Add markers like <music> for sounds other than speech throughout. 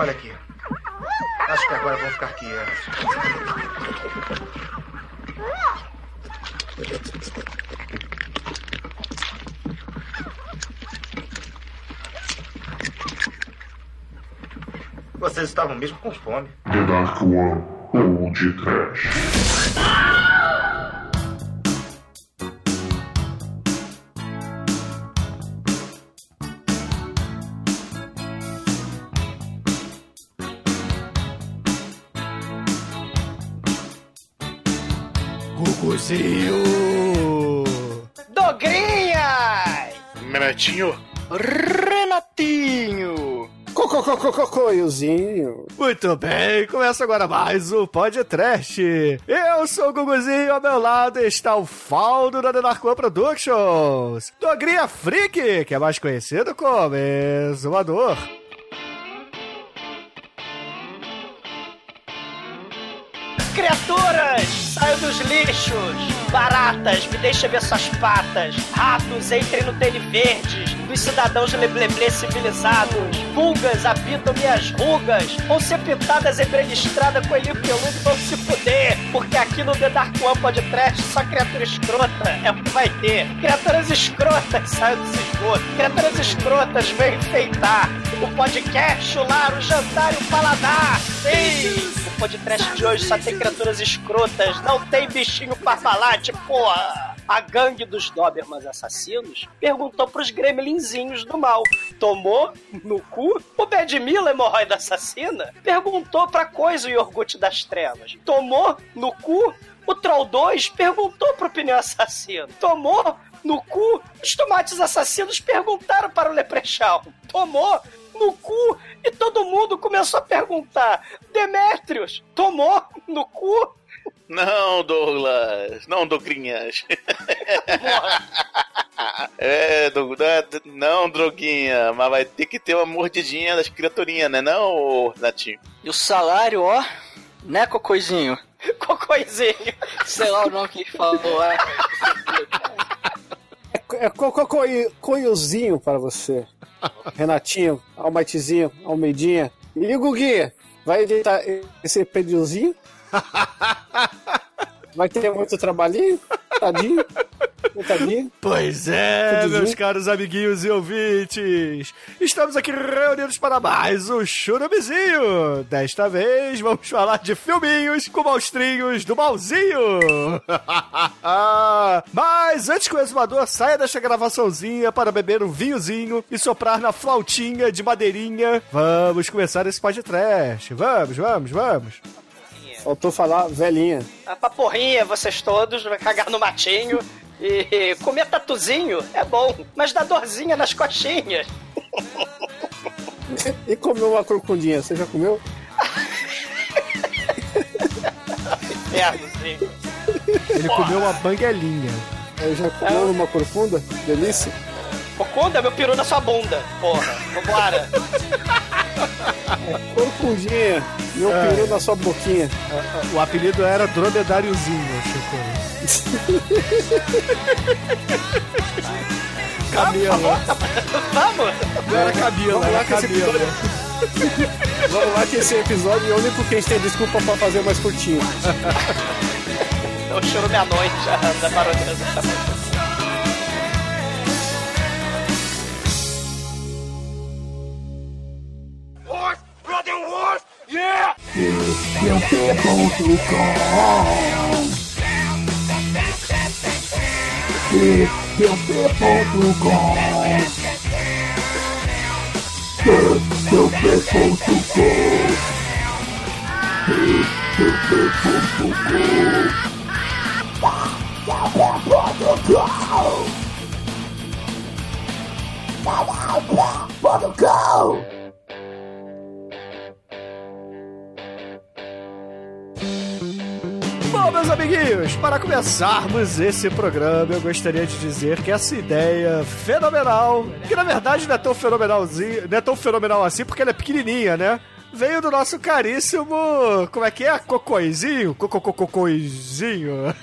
Olha aqui. Acho que agora vou ficar quieto. Vocês estavam mesmo com fome. The Dark One ou de Trash. Cococococoiozinho. Muito bem, começa agora mais o Podcast. Eu sou o Guguzinho, ao meu lado está o Faldo da One Productions. Dogrinha Freak, que é mais conhecido como Exumador. Criaturas, saiam dos lixos! Baratas, me deixa ver suas patas! Ratos, entrem no tênis verdes! Dos cidadãos lebleble civilizados! Pulgas, habitam minhas rugas! Vão ser pintadas em estrada com ele peludo vão se fuder! Porque aqui no The Dark One Podcast só criatura escrota é o que vai ter! Criaturas escrotas, saiam dos esgotos! Criaturas escrotas, vem enfeitar! O podcast, o lar, o jantar e o paladar! Sim! Podcast de hoje só tem criaturas escrotas, não tem bichinho parmalate, porra! A gangue dos Dobermans assassinos perguntou pros gremlinzinhos do mal: tomou no cu? O Bad Mila, hemorroida assassina, perguntou pra coisa o iogurte das trevas: tomou no cu? O Troll 2 perguntou pro pneu assassino: tomou no cu? Os tomates assassinos perguntaram para o Leprechaun: tomou no cu? E todo mundo começou a perguntar: Demétrios, tomou no cu? não, Douglas. Não, Dogrinhas. <laughs> é, Doug- não, droguinha, mas vai ter que ter uma mordidinha das criaturinhas, né? Não, Natinho. E o salário, ó, né, Cocoizinho? <laughs> Cocôzinho. Sei lá o nome que falou. É. <laughs> É cococoiozinho para você. Renatinho, Almaitizinho, Almeidinha. E Guguinha, vai editar esse pediozinho? <laughs> Vai ter muito trabalhinho? Tadinho? Tadinho? Pois é, Tudo meus junto? caros amiguinhos e ouvintes. Estamos aqui reunidos para mais um Churumezinho. Desta vez vamos falar de filminhos com monstrinhos do malzinho. <laughs> Mas antes que o exumador saia desta gravaçãozinha para beber um vinhozinho e soprar na flautinha de madeirinha, vamos começar esse podcast. Vamos, vamos, vamos. Faltou falar velhinha. A paporrinha, vocês todos, vai cagar no matinho. E <laughs> comer tatuzinho é bom, mas dá dorzinha nas coxinhas. E comeu uma corcundinha, você já comeu? Infernozinho. Ele comeu uma banguelinha. Eu já comeu uma corcunda? Delícia. Cocunda, meu peru na sua bunda. Porra, vambora. Corcundinha, meu É. peru na sua boquinha. O apelido era Dromedáriozinho, Chico. <laughs> Camila. Vamos? Não era Camila, <laughs> Vamos lá era Camila. Vamos lá que esse episódio é o único que a gente tem desculpa pra fazer mais curtinho. Eu choro meia-noite já da your people to come. To go! Meus amiguinhos, para começarmos esse programa, eu gostaria de dizer que essa ideia fenomenal, que na verdade não é tão fenomenalzinho, não é tão fenomenal assim porque ela é pequenininha, né? Veio do nosso caríssimo, como é que é? Cocoizinho? Cocococoizinho.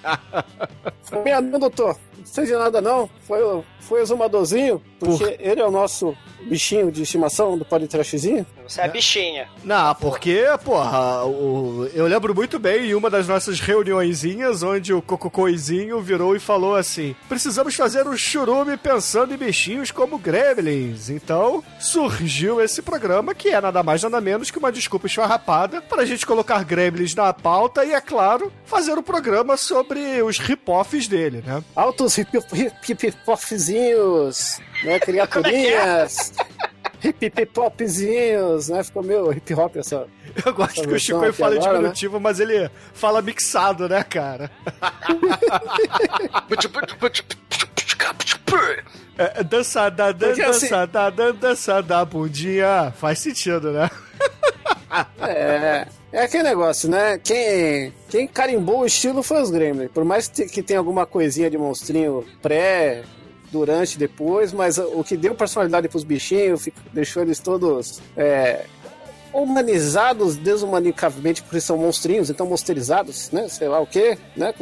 <laughs> Foi doutor. Não seja nada não. Foi, o- foi o Zumadorzinho, porque ele é o nosso bichinho de estimação do podcastzinho. Você é a bichinha. Não, porque, porra, o- eu lembro muito bem em uma das nossas reuniõezinhas onde o Cococoizinho virou e falou assim: precisamos fazer um churume pensando em bichinhos como gremlins. Então surgiu esse programa que é nada mais nada menos que uma desculpa esfarrapada pra gente colocar gremlins na pauta e, é claro, fazer um programa sobre os rip-offs dele, né? Altos hip-hopzinhos, né? Criaturinhas. <laughs> Hip-hip-popzinhos, né? Ficou meio hip-hop essa. Eu gosto Essa que o Chico fala em agora, né? diminutivo, mas ele fala mixado, né, cara? <laughs> É, é, dança da dan, assim- dança da dan, dança da bundinha. Faz sentido, né? É. É aquele negócio, né? Quem, quem carimbou o estilo foi os Gremlins. Por mais que te- que tenha alguma coisinha de monstrinho pré, durante, depois, mas o que deu personalidade pros bichinhos, deixou eles todos é, humanizados desumanicavelmente, porque são monstrinhos, então monsterizados, né? Sei lá o quê, né?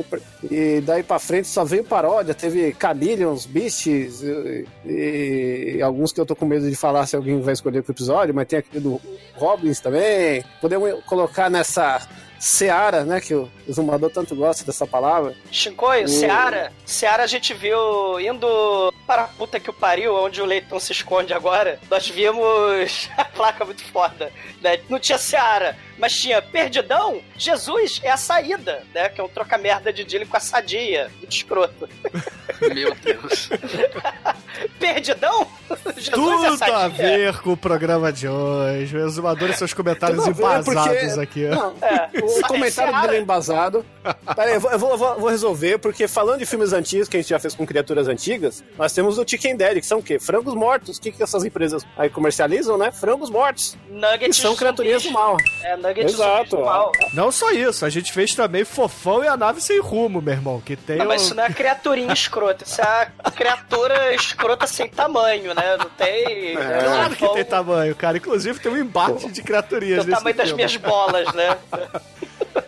E daí pra frente só veio paródia, teve Chameleons, Beasts, e, e alguns que eu tô com medo de falar se alguém vai escolher pro episódio, mas tem aquele do Robbins também. Podemos colocar nessa Seara, né? Que o Zumador tanto gosta dessa palavra. Shinkoi, O- Seara. Seara a gente viu indo para a puta que o pariu, onde o leitão se esconde agora. Nós vimos <laughs> a placa muito foda, né? Não tinha Seara, mas tinha Perdidão. Jesus é a saída, né? Que é um troca-merda de Dilly com a sadia. Muito escroto. <laughs> Meu Deus. <laughs> Perdidão? Jesus é Tudo sadia. a ver com o programa de hoje. O exumador e seus comentários Tudo a embasados porque- aqui. Não, <laughs> É. o comentário dele é embasado. Peraí, eu vou, eu vou, eu resolver, porque falando de filmes antigos que a gente já fez com criaturas antigas, nós temos o Chicken Daddy, que são o quê? Frangos mortos. O que, que essas empresas aí comercializam, né? Frangos mortos. Que Nuggets são criaturinhas do mal. É, Exato. Não só isso, a gente fez também Fofão e a Nave Sem Rumo, meu irmão. Que tem Não, mas o- isso não é criaturinha escrota, isso é a criatura escrota sem tamanho, né? Não tem. né? Claro que tem tamanho, cara. Inclusive tem um embate de criaturinhas Tem o nesse tamanho das filme. minhas bolas, né? <laughs>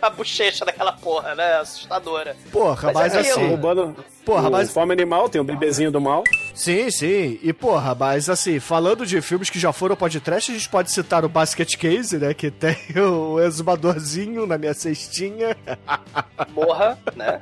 A bochecha daquela porra, né? Assustadora. Porra, Mas mas, é assim... aquilo. Roubando Porra, mas- Fome Animal, tem o bebezinho do mal. Sim, sim. E, porra, mas assim, falando de filmes que já foram podcast, a gente pode citar o Basket Case, né? Que tem <laughs> o exumadorzinho na minha cestinha. <laughs> Morra, né?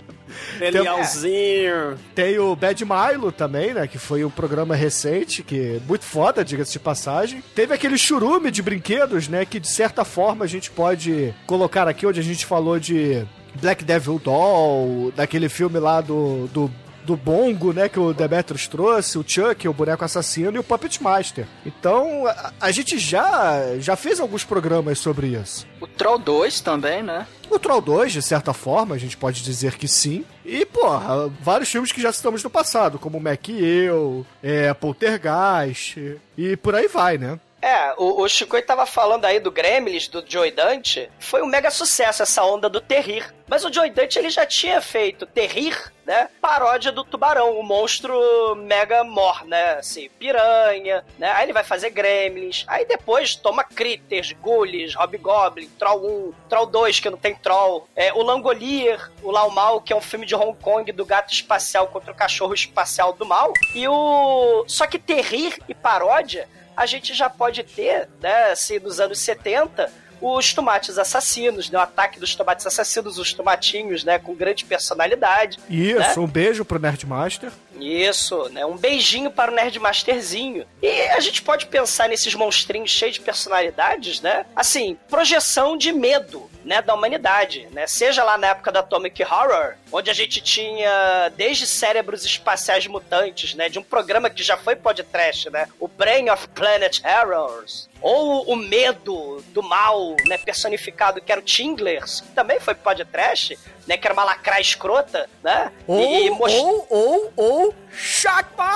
Elialzinho. Tem o Bad Milo também, né? Que foi um programa recente, que é muito foda, diga-se de passagem. Teve aquele churume de brinquedos, né? Que de certa forma a gente pode colocar aqui, onde a gente falou de Black Devil Doll, daquele filme lá do. do do Bongo, né, que o Demetrius trouxe, o Chuck, o Boneco Assassino e o Puppet Master. Então, a, a gente já, já fez alguns programas sobre isso. O Troll 2 também, né? O Troll 2, de certa forma, a gente pode dizer que sim. E, porra, vários filmes que já citamos no passado, como Mac e Eu, é, Poltergeist, e por aí vai, né? É, o, o Chico tava falando aí do Gremlins, do Joey Dante. Foi um mega sucesso essa onda do Terrir. Mas o Joey Dante ele já tinha feito Terrir, né? Paródia do tubarão, o monstro mega mor, né? Assim, piranha, né? Aí ele vai fazer Gremlins. Aí depois toma Critters, Ghoulies, Hobgoblin, Troll 1, Troll 2, que não tem Troll. É, o Langolier, o Lau Mal, que é um filme de Hong Kong do gato espacial contra o cachorro espacial do mal. E o. Só que Terrir e paródia a gente já pode ter, né, assim, nos anos 70, os tomates assassinos, né, o ataque dos tomates assassinos, os tomatinhos, né, com grande personalidade. Isso, né? um beijo pro Nerdmaster. Isso, né? Um beijinho para o Nerdmasterzinho. E a gente pode pensar nesses monstrinhos cheios de personalidades, né? Assim, projeção de medo, né, da humanidade, né? Seja lá na época da Atomic Horror, onde a gente tinha desde cérebros espaciais mutantes, né, de um programa que já foi podcast, né? O Brain of Planet Errors. Ou o medo do mal, né, personificado, que era o Tinglers, que também foi podcast, né, que era uma lacraia escrota, né? Ou, e most- ou, ou, ou, Shakma!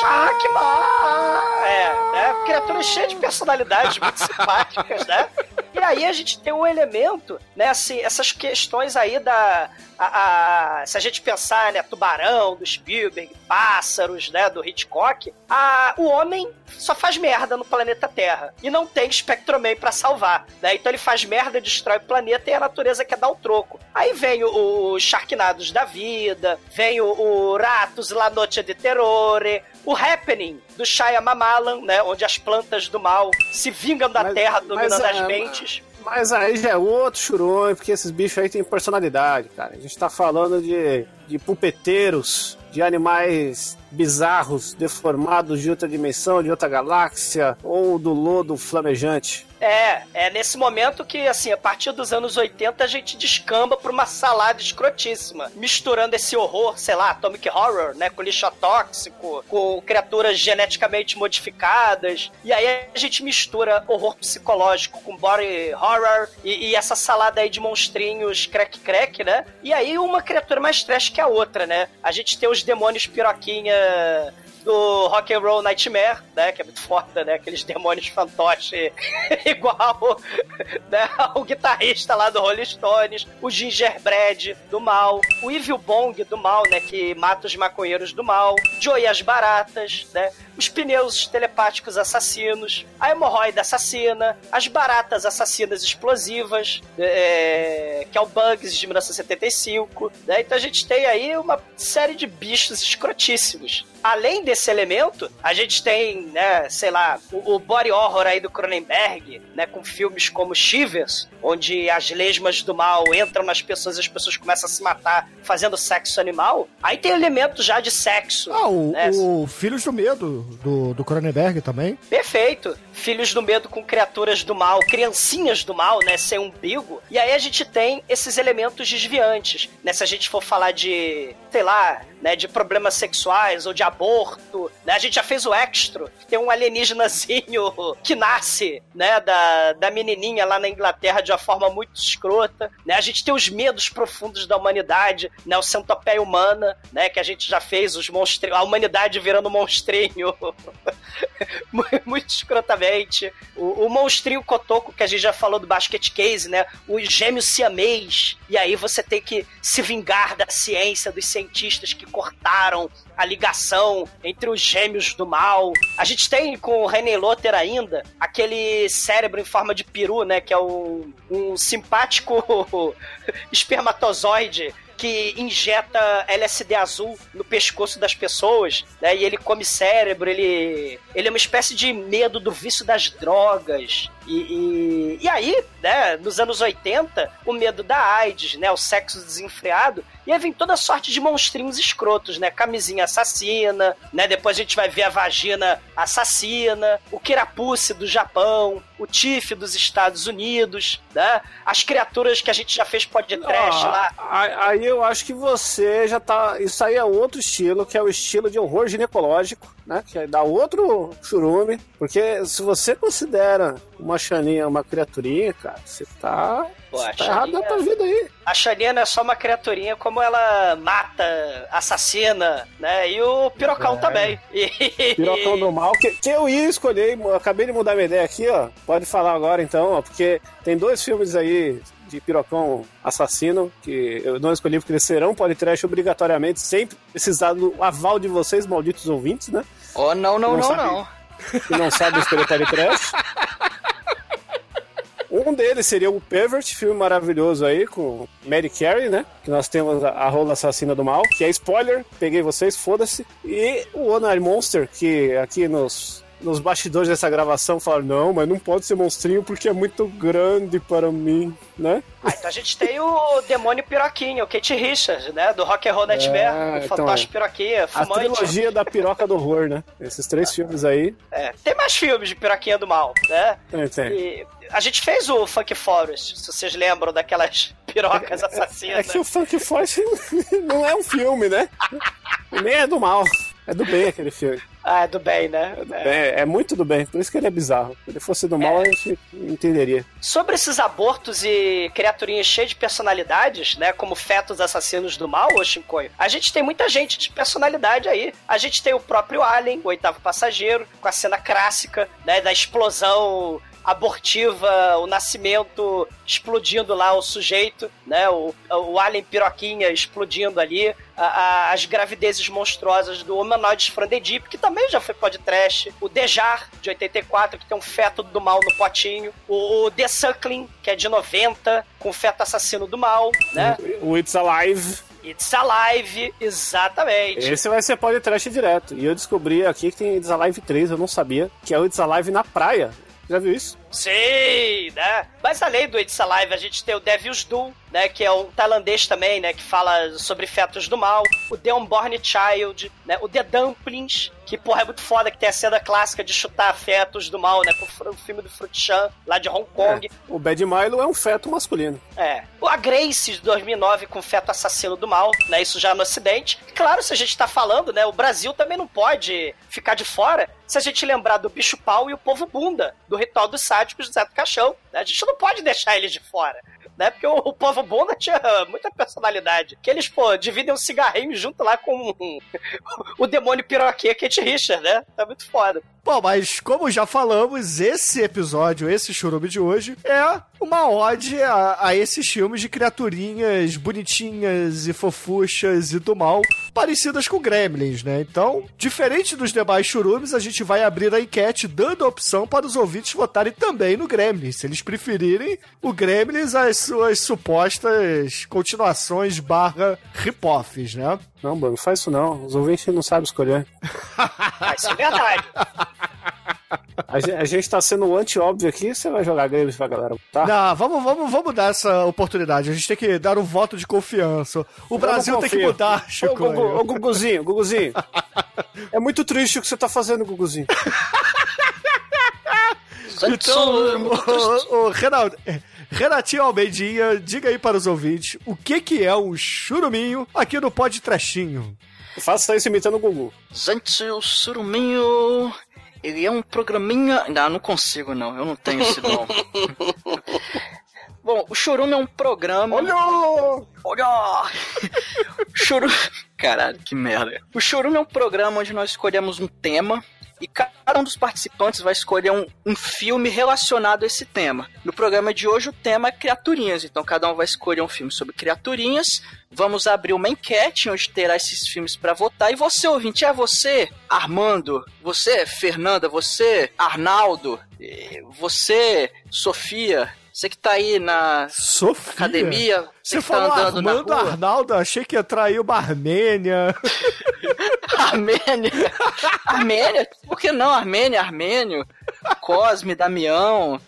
Shakma! É, né? Criaturas cheias de personalidades muito simpáticas, né? Aí a gente tem um elemento, né, assim, essas questões aí da. A, a- se a gente pensar, né, tubarão, do Spielberg, pássaros, né, do Hitchcock, a, o homem só faz merda no planeta Terra. E não tem Spectroman pra salvar, né? Então ele faz merda, destrói o planeta e a natureza quer dar o troco. Aí vem os Sharknados da vida, vem o, o Ratos La Noche de Terrore, o Happening do Shyamalan, né? Onde as plantas do mal se vingam da Mas- Terra, mas, dominando é, as mentes. Mas aí já é outro churume, porque esses bichos aí têm personalidade, cara. A gente tá falando de, de pupeteiros, de animais bizarros, deformados de outra dimensão, de outra galáxia, ou do lodo flamejante. É, é nesse momento que, assim, a partir dos anos 80 a gente descamba pra uma salada escrotíssima, misturando esse horror, sei lá, Atomic Horror, né, com lixo tóxico, com criaturas geneticamente modificadas, e aí a gente mistura horror psicológico com body horror e, e essa salada aí de monstrinhos crack-crack, né, e aí uma criatura mais trash que a outra, né, a gente tem os demônios piroquinha do Rock and Roll Nightmare, né, que é muito foda, né, aqueles demônios fantoche <laughs> igual né, ao guitarrista lá do Rolling Stones, o Gingerbread do mal, o Evil Bong do mal, né, que mata os maconheiros do mal, Joey as baratas, né, os pneus telepáticos assassinos, a hemorroida assassina, as baratas assassinas explosivas, é, que é o Bugs de 1975, né, então a gente tem aí uma série de bichos escrotíssimos. Além desse elemento, a gente tem, né, sei lá, o, o body horror aí do Cronenberg, né, com filmes como Shivers, onde as lesmas do mal entram nas pessoas e as pessoas começam a se matar fazendo sexo animal. Aí tem elementos já de sexo. Ah, o, né? o Filhos do Medo, do, do Cronenberg também. Perfeito. Filhos do medo com criaturas do mal, criancinhas do mal, né? Sem umbigo. E aí a gente tem esses elementos desviantes. Né? Se a gente for falar de, sei lá, né, de problemas sexuais ou de aborto, né? A gente já fez o extra, tem um alienígenazinho <laughs> que nasce, né, da, da menininha lá na Inglaterra de uma forma muito escrota, né? A gente tem os medos profundos da humanidade, né, o centopeia humana, né, que a gente já fez os monstros, a humanidade virando monstrinho <laughs> muito escrotamente. O, o monstrinho cotoco que a gente já falou do basket case, né? O gêmeo siamês. E aí você tem que se vingar da ciência, dos cientistas que cortaram a ligação entre os gêmeos do mal. A gente tem com o René Lotter ainda aquele cérebro em forma de peru, né? Que é um, um simpático <laughs> espermatozoide que injeta LSD azul no pescoço das pessoas, né? E ele come cérebro, ele, ele é uma espécie de medo do vício das drogas. E, e, e aí, né, nos anos 80, o medo da AIDS, né? O sexo desenfreado. E aí vem toda sorte de monstrinhos escrotos, né? Camisinha assassina, né? Depois a gente vai ver a vagina assassina, o Kirapusse do Japão, o Tiff dos Estados Unidos, né? As criaturas que a gente já fez podcast Ah, lá. Aí eu acho que você já tá. Isso aí é outro estilo, que é o estilo de horror ginecológico, né? Que dá outro churume. Porque se você considera uma chaninha uma criaturinha, cara, você tá. Pô, você tá errado Xaninha- na tua vida aí. A Xania não é só uma criaturinha, como ela mata, assassina, né? E o Pirocão É. também. E... Pirocão do mal, que, que eu ia escolher, acabei de mudar minha ideia aqui, ó. Pode falar agora então, ó, porque tem dois filmes aí de pirocão assassino, que eu não escolhi porque eles serão podcast obrigatoriamente, sempre precisar do aval de vocês, malditos ouvintes, né? Oh, não, não, Não não, sabe. não. Que não sabem escolher podcast. Um deles seria o Pervert, filme maravilhoso aí, com Mary Carey, né? Que nós temos a, a rola assassina do mal, que é spoiler, peguei vocês, foda-se. E o One Eye Monster, que aqui nos, nos bastidores dessa gravação falaram, não, mas não pode ser monstrinho porque é muito grande para mim, né? Ah, então a gente tem o demônio piroquinho, o Kate Richards, né? Do Rock and Roll Nightmare, o então fantoche é. piroquinha, A fumante. trilogia da piroca do horror, né? Esses três filmes aí. É, tem mais filmes de piroquinha do mal, né? Tem, tem. E a gente fez o Funk Forest, se vocês lembram daquelas <laughs> pirocas É assassinas. que o Funk Force <laughs> não é um filme, né? Nem é do mal. É do bem aquele filme. Ah, do bem, né? É. É, é muito do bem, por isso que ele é bizarro. Se ele fosse do mal, a gente entenderia. Sobre esses abortos e criaturinhas cheias de personalidades, né? Como fetos assassinos do mal, ô Shinkoio, a gente tem muita gente de personalidade aí. A gente tem o próprio Alien, o oitavo passageiro, com a cena clássica, né? Da explosão abortiva, o nascimento explodindo lá o sujeito, né? O, o alien piroquinha explodindo ali, a, a, as gravidezes monstruosas do Humanoides Frandedip, que também já foi podcast, o Dejar, de 84, que tem um feto do mal no potinho, o, o The Suckling, que é de 90, com feto assassino do mal, né? O It's Alive. It's Alive, exatamente. Esse vai ser podcast direto. E eu descobri aqui que tem It's Alive 3, eu não sabia, que é o It's Alive na praia. Já viu isso? Sim, né? Mas além do It's Alive, a gente tem o Devil's Doom, né? Que é um tailandês também, né? Que fala sobre fetos do mal. O The Unborn Child, né? O The Dumplings, que, porra, é muito foda, que tem a cena clássica de chutar fetos do mal, né? Com o filme do Fruit Chan, lá de Hong Kong. É. O Bad Milo é um feto masculino. É. A Grace, de 2009, com feto assassino do mal, né? Isso já no Ocidente. E, claro, se a gente tá falando, né? O Brasil também não pode ficar de fora se a gente lembrar do Bicho Pau e o Povo Bunda, do Ritual dos Sádicos do Zé do Caixão. Né? A gente não pode deixar eles de fora né? Porque o, o povo bunda tinha muita personalidade. Que eles, pô, dividem um cigarrinho junto lá com <laughs> o demônio piroquê Kate Richard, né? É muito foda. Bom, mas como já falamos, esse episódio, esse churume de hoje, é uma ode a, a, esses filmes de criaturinhas bonitinhas e fofuchas e do mal, parecidas com Gremlins, né? Então, diferente dos demais churumes, a gente vai abrir a enquete dando a opção para os ouvintes votarem também no Gremlins, se eles preferirem o Gremlins às suas supostas continuações barra rip-offs, né? Não, Bruno, faz isso não. Os ouvintes não sabem escolher. Isso é verdade. A gente, a gente tá sendo anti-óbvio aqui, você vai jogar games pra galera, tá? Não, vamos, vamos, vamos dar essa oportunidade. A gente tem que dar um voto de confiança. O Brasil tem que mudar, Chico. Ô, Gugu, ô, Guguzinho, Guguzinho. <laughs> é muito triste o que você tá fazendo, Guguzinho. então, o, o, o Renaldo, Renatinho Almeidinha, diga aí para os ouvintes o que, que é um churuminho aqui no Pod Trechinho. Faça isso imitando o Gugu. Gente, o churuminho. Ele é um programinha. Não, não consigo não, eu não tenho esse dom. <laughs> Bom, o Churume é um programa. Olha! Olha! Churume. <laughs> Caralho, que merda. O Churume é um programa onde nós escolhemos um tema e cada um dos participantes vai escolher um, um, filme relacionado a esse tema. No programa de hoje, o tema é criaturinhas, então cada um vai escolher um filme sobre criaturinhas. Vamos abrir uma enquete onde terá esses filmes para votar. E você, ouvinte, é você, Armando, você, Fernanda, você, Arnaldo, você, Sofia, você que tá aí na Sofia. academia, você, você que tá falou andando Armando na rua. Arnaldo, achei que ia trair uma Armênia. <laughs> Armênia. Armênia? Por que não? Armênia, Armênio, Cosme, Damião,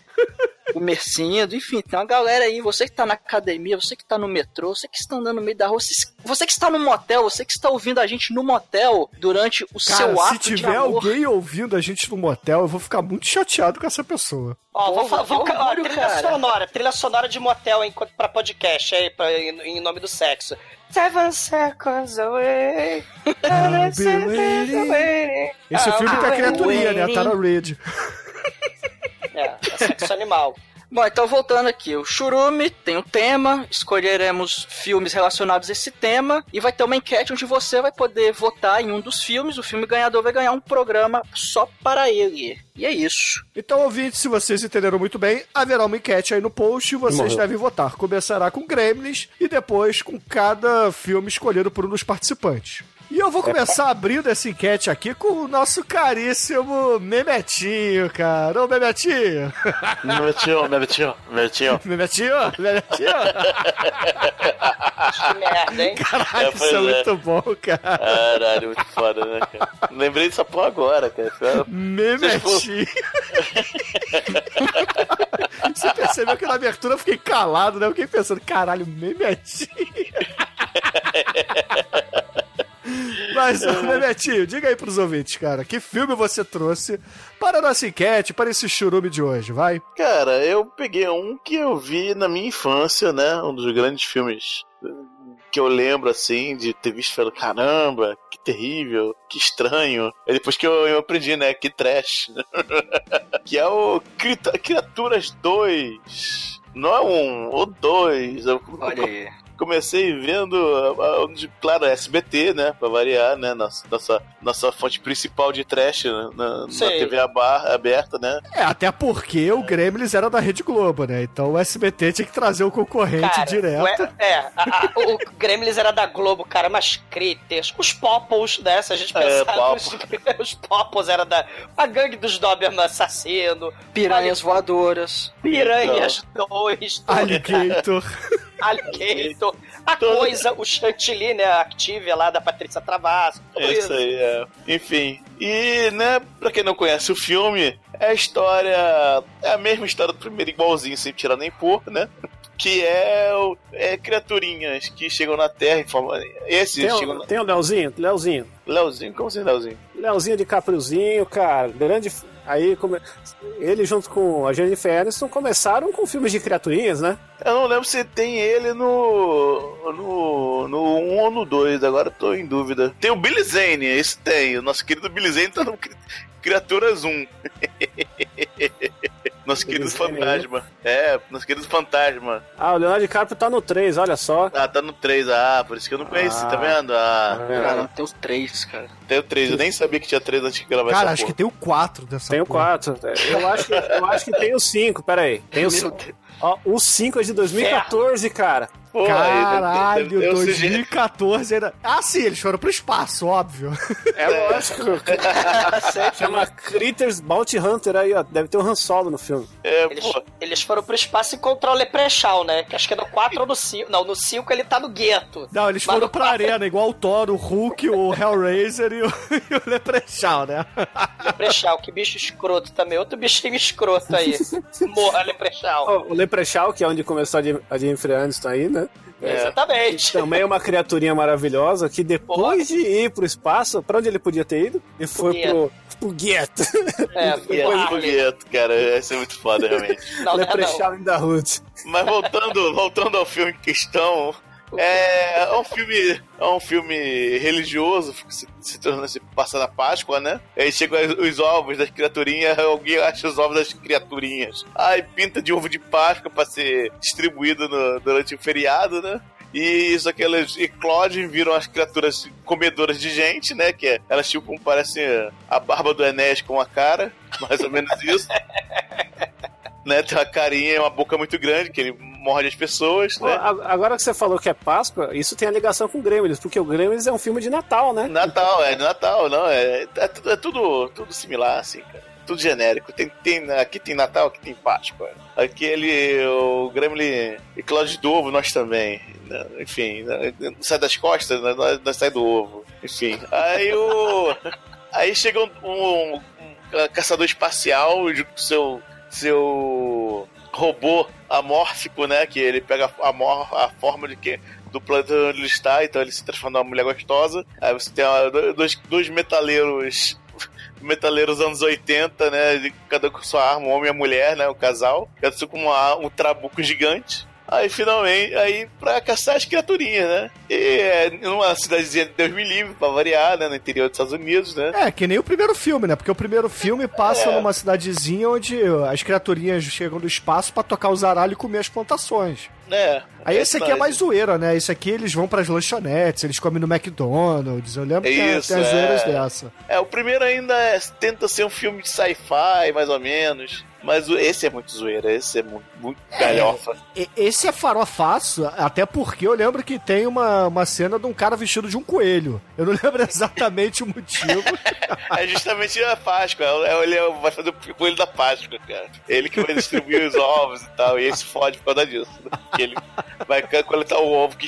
o Mercindo, enfim, tem uma galera aí. Você que tá na academia, você que tá no metrô, você que está andando no meio da rua, você, que está no motel, você que está ouvindo a gente no motel durante o Cara, seu ato se de tiver amor. alguém ouvindo a gente no motel, eu vou ficar muito chateado com essa pessoa. Ó, vou, Porra, fa- vou, que ó, orgulho, trilha cara. sonora, trilha sonora de motel em, pra podcast aí, pra, em, em nome do sexo. Seven seconds away. I'll be waiting. Esse Ah, filme ah, criaturinha, né? A. Tara Reid. <laughs> É, é sexo animal. Bom, então voltando aqui, o Churume tem um tema, escolheremos filmes relacionados a esse tema e vai ter uma enquete onde você vai poder votar em um dos filmes. O filme ganhador vai ganhar um programa só para ele. E é isso. Então, ouvintes, se vocês entenderam muito bem, haverá uma enquete aí no post e vocês Morreu. devem votar. Começará com Gremlins e depois com cada filme escolhido por um dos participantes. E eu vou começar abrindo essa enquete aqui com o nosso caríssimo Memetinho, cara. Ô, Memetinho! Memetinho, Memetinho, Memetinho. Memetinho, Memetinho! Que merda, hein? Caralho, É, isso é é. muito bom, cara. Caralho, muito foda, né, cara? Lembrei dessa porra agora, cara. É- Memetinho. <laughs> Você percebeu que na abertura eu fiquei calado, né? Eu fiquei pensando, caralho, Memetinho. <laughs> Mas, <laughs> ô, Memetinho, diga aí pros ouvintes, cara, que filme você trouxe para a nossa enquete, para esse churume de hoje, vai? Cara, eu peguei um que eu vi na minha infância, né? Um dos grandes filmes que eu lembro, assim, de ter visto e falando, caramba, que terrível, que estranho. É depois que eu, eu aprendi, né? Que trash. <laughs> que é o Crita- Criaturas 2. Não é um, o 2. Olha aí. Comecei vendo, ah, claro, SBT, né? Pra variar, né? Nossa, nossa, nossa fonte principal de trash né, na, na. TV aberta, né? É, até porque o Gremlins era da Rede Globo, né? Então o SBT tinha que trazer o concorrente Cara, direto. o- é, a- a- o Gremlins era da Globo, cara, mas Critters, os Popples, né? Se a gente É, pensar, os, <laughs> os Popples era da. A gangue dos Doberman assassino, Piranhas voadoras. Piranhas Então. 2, Alligator. <laughs> Alligator, a Todo- coisa, o Chantilly, né? A Activia lá da Patrícia Travasso. tudo É isso aí, é. Enfim. E, né, pra quem não conhece o filme, é a história. É a mesma história do primeiro, igualzinho, sem tirar nem pôr, né? Que é, é criaturinhas que chegam na Terra em forma. Esses Tem chegam na. tem o Leozinho, Leozinho. Leozinho, como assim, Leozinho? Leozinho de Capriozinho, cara, grande. Aí come... ele junto com a Jennifer Aniston começaram com filmes de criaturinhas, né? Eu não lembro se tem ele no. no. no 1 ou no 2, agora tô em dúvida. Tem o Billy Zane, esse tem. O nosso querido Billy Zane tá no Cri- Criaturas 1. <laughs> nosso querido fantasma. É, nosso querido fantasma. Ah, o Leonardo DiCaprio tá no 3, olha só. Ah, tá no 3, ah, por isso que eu não conheci, Ah. tá vendo? Ah, Cara, tem os três, cara. tem o 3, eu nem sabia que tinha 3 antes de gravar Cara, essa acho que porra. tem o 4 dessa Tem o porra. 4. Eu acho que, eu acho que tem o 5, peraí. Tem o 5. Ó, o 5 é de 2014, cara. Pô, aí, Caralho, deve- deve ter um CG. 2014 ainda. Ah, sim, eles foram pro espaço, óbvio. É lógico. <laughs> Chama Critters Bounty Hunter aí, ó. Deve ter um Han Solo no filme. É, Eles, pô, eles foram pro espaço e encontrar o Leprechaun, né? Que acho que é no 4 ou no 5. Não, no 5 ele tá no gueto. Não, eles foram pra quatro- arena, igual o Thor, o Hulk, o Hellraiser e o, <laughs> e o Leprechaun, né? Leprechaun, que bicho escroto também. Outro bichinho escroto aí. Morra, Leprechaun. Ó, o Leprechaun, que é onde começou a Jim- a Jennifer Aniston né? Exatamente. Também é uma criaturinha maravilhosa que depois de ir pro espaço, pra onde ele podia ter ido? Ele foi pro, pro gueto. É, Foguete, Marley. foguete, cara, ia ser muito foda, realmente. Não, é. Leprechaun the Hood. Mas voltando, voltando ao filme em questão, é, é um filme, é um filme religioso, se, se, torna- se passa na Páscoa, né? Aí chegam os ovos das criaturinhas, <laughs> alguém acha os ovos das criaturinhas. Aí pinta de ovo de Páscoa pra ser distribuído no- durante o feriado, né? E isso aqui elas eclodem, viram as criaturas comedoras de gente, né? Que é, elas tipo parecem a barba do Enéas com a cara, <laughs> mais ou menos isso. <laughs> né? Tem uma carinha e uma boca muito grande, que ele morde as pessoas, né? Agora que você falou que é Páscoa, isso tem a ligação com o Gremlins, porque o Gremlins é um filme de Natal, né? Natal, é de Natal, não, é, é, tudo- é tudo, similar, assim, cara. Tudo genérico. Tem, tem, aqui tem Natal, aqui tem Páscoa. Aqui ele, o Gremlin e Cláudio do Ovo, nós também. Enfim, sai das costas, nós, nós sai do ovo. Enfim, aí o. Aí chega um, um- um caçador espacial junto com seu, seu robô amórfico, né? Que ele pega a, mor- a forma de que do planeta onde ele está, então ele se transforma numa mulher gostosa. Aí você tem dois, dois metaleiros <laughs> metaleiros anos 80, né? Cada com sua arma, um homem e a mulher, né? O casal. Cada um com uma- um trabuco gigante. Aí finalmente, aí pra caçar as criaturinhas, né? E é numa cidadezinha de Deus me livre, pra variar, né? No interior dos Estados Unidos, né? É, que nem o primeiro filme, né? Porque o primeiro filme passa É. numa cidadezinha onde as criaturinhas chegam do espaço pra tocar o zaralho e comer as plantações. É. Aí esse aqui é mais zoeira, né? Esse aqui eles vão pras lanchonetes, eles comem no McDonald's. Eu lembro É que tem- isso, tem as é. zoeiras dessa. É, o primeiro ainda é- tenta ser um filme de sci-fi, mais ou menos. Mas esse é muito zoeira, esse é muito, muito galhofa. E- Esse é farofaço, até porque eu lembro que tem uma, uma cena de um cara vestido de um coelho. Eu não <laughs> lembro exatamente o motivo. <laughs> É justamente a Páscoa. é- Ele é- vai fazer o coelho da Páscoa, cara. Ele que vai distribuir os ovos e tal. E ele se fode por causa disso. né? Porque ele vai coletar o ovo que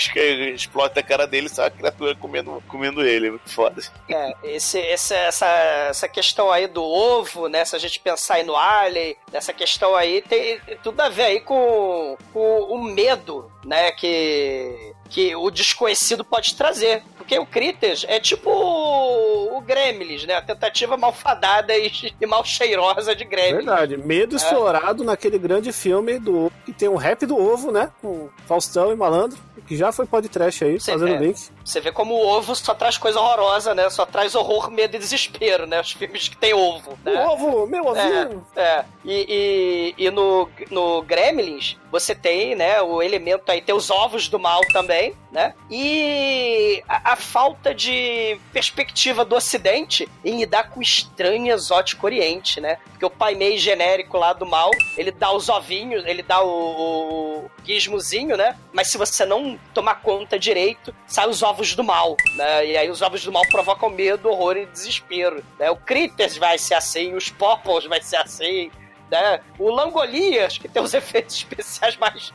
explode a cara dele e sai a criatura comendo, comendo ele. É muito foda. É, esse, esse- essa, essa questão aí do ovo, né? Se a gente pensar aí no Alien, essa questão aí tem, tem tudo a ver aí com, com o medo, né? Que, que o desconhecido pode trazer. Porque o Critters é tipo o Gremlins, né? A tentativa malfadada e, e mal cheirosa de Gremlins. Verdade. Medo explorado naquele grande filme do que tem o rap do ovo, né? Com Faustão e Malandro, que já foi podcast aí, Sim, fazendo é. link. Você vê como o ovo só traz coisa horrorosa, né? Só traz horror, medo e desespero, né? Os filmes que tem ovo, né? O ovo, meu ovinho. É, é. E, e, e no, no Gremlins, você tem, né, o elemento aí, tem os ovos do mal também, né? E a, a falta de perspectiva do ocidente em lidar com o estranho exótico oriente, né? Porque o pai meio genérico lá do mal, ele dá os ovinhos, ele dá o, o gizmozinho, né? Mas se você não tomar conta direito, sai os ovos do mal, né? E aí os ovos do mal provocam medo, horror e desespero, né? O Critters vai ser assim, os Popples vai ser assim, né? O Langolias, que tem os <laughs> efeitos especiais mais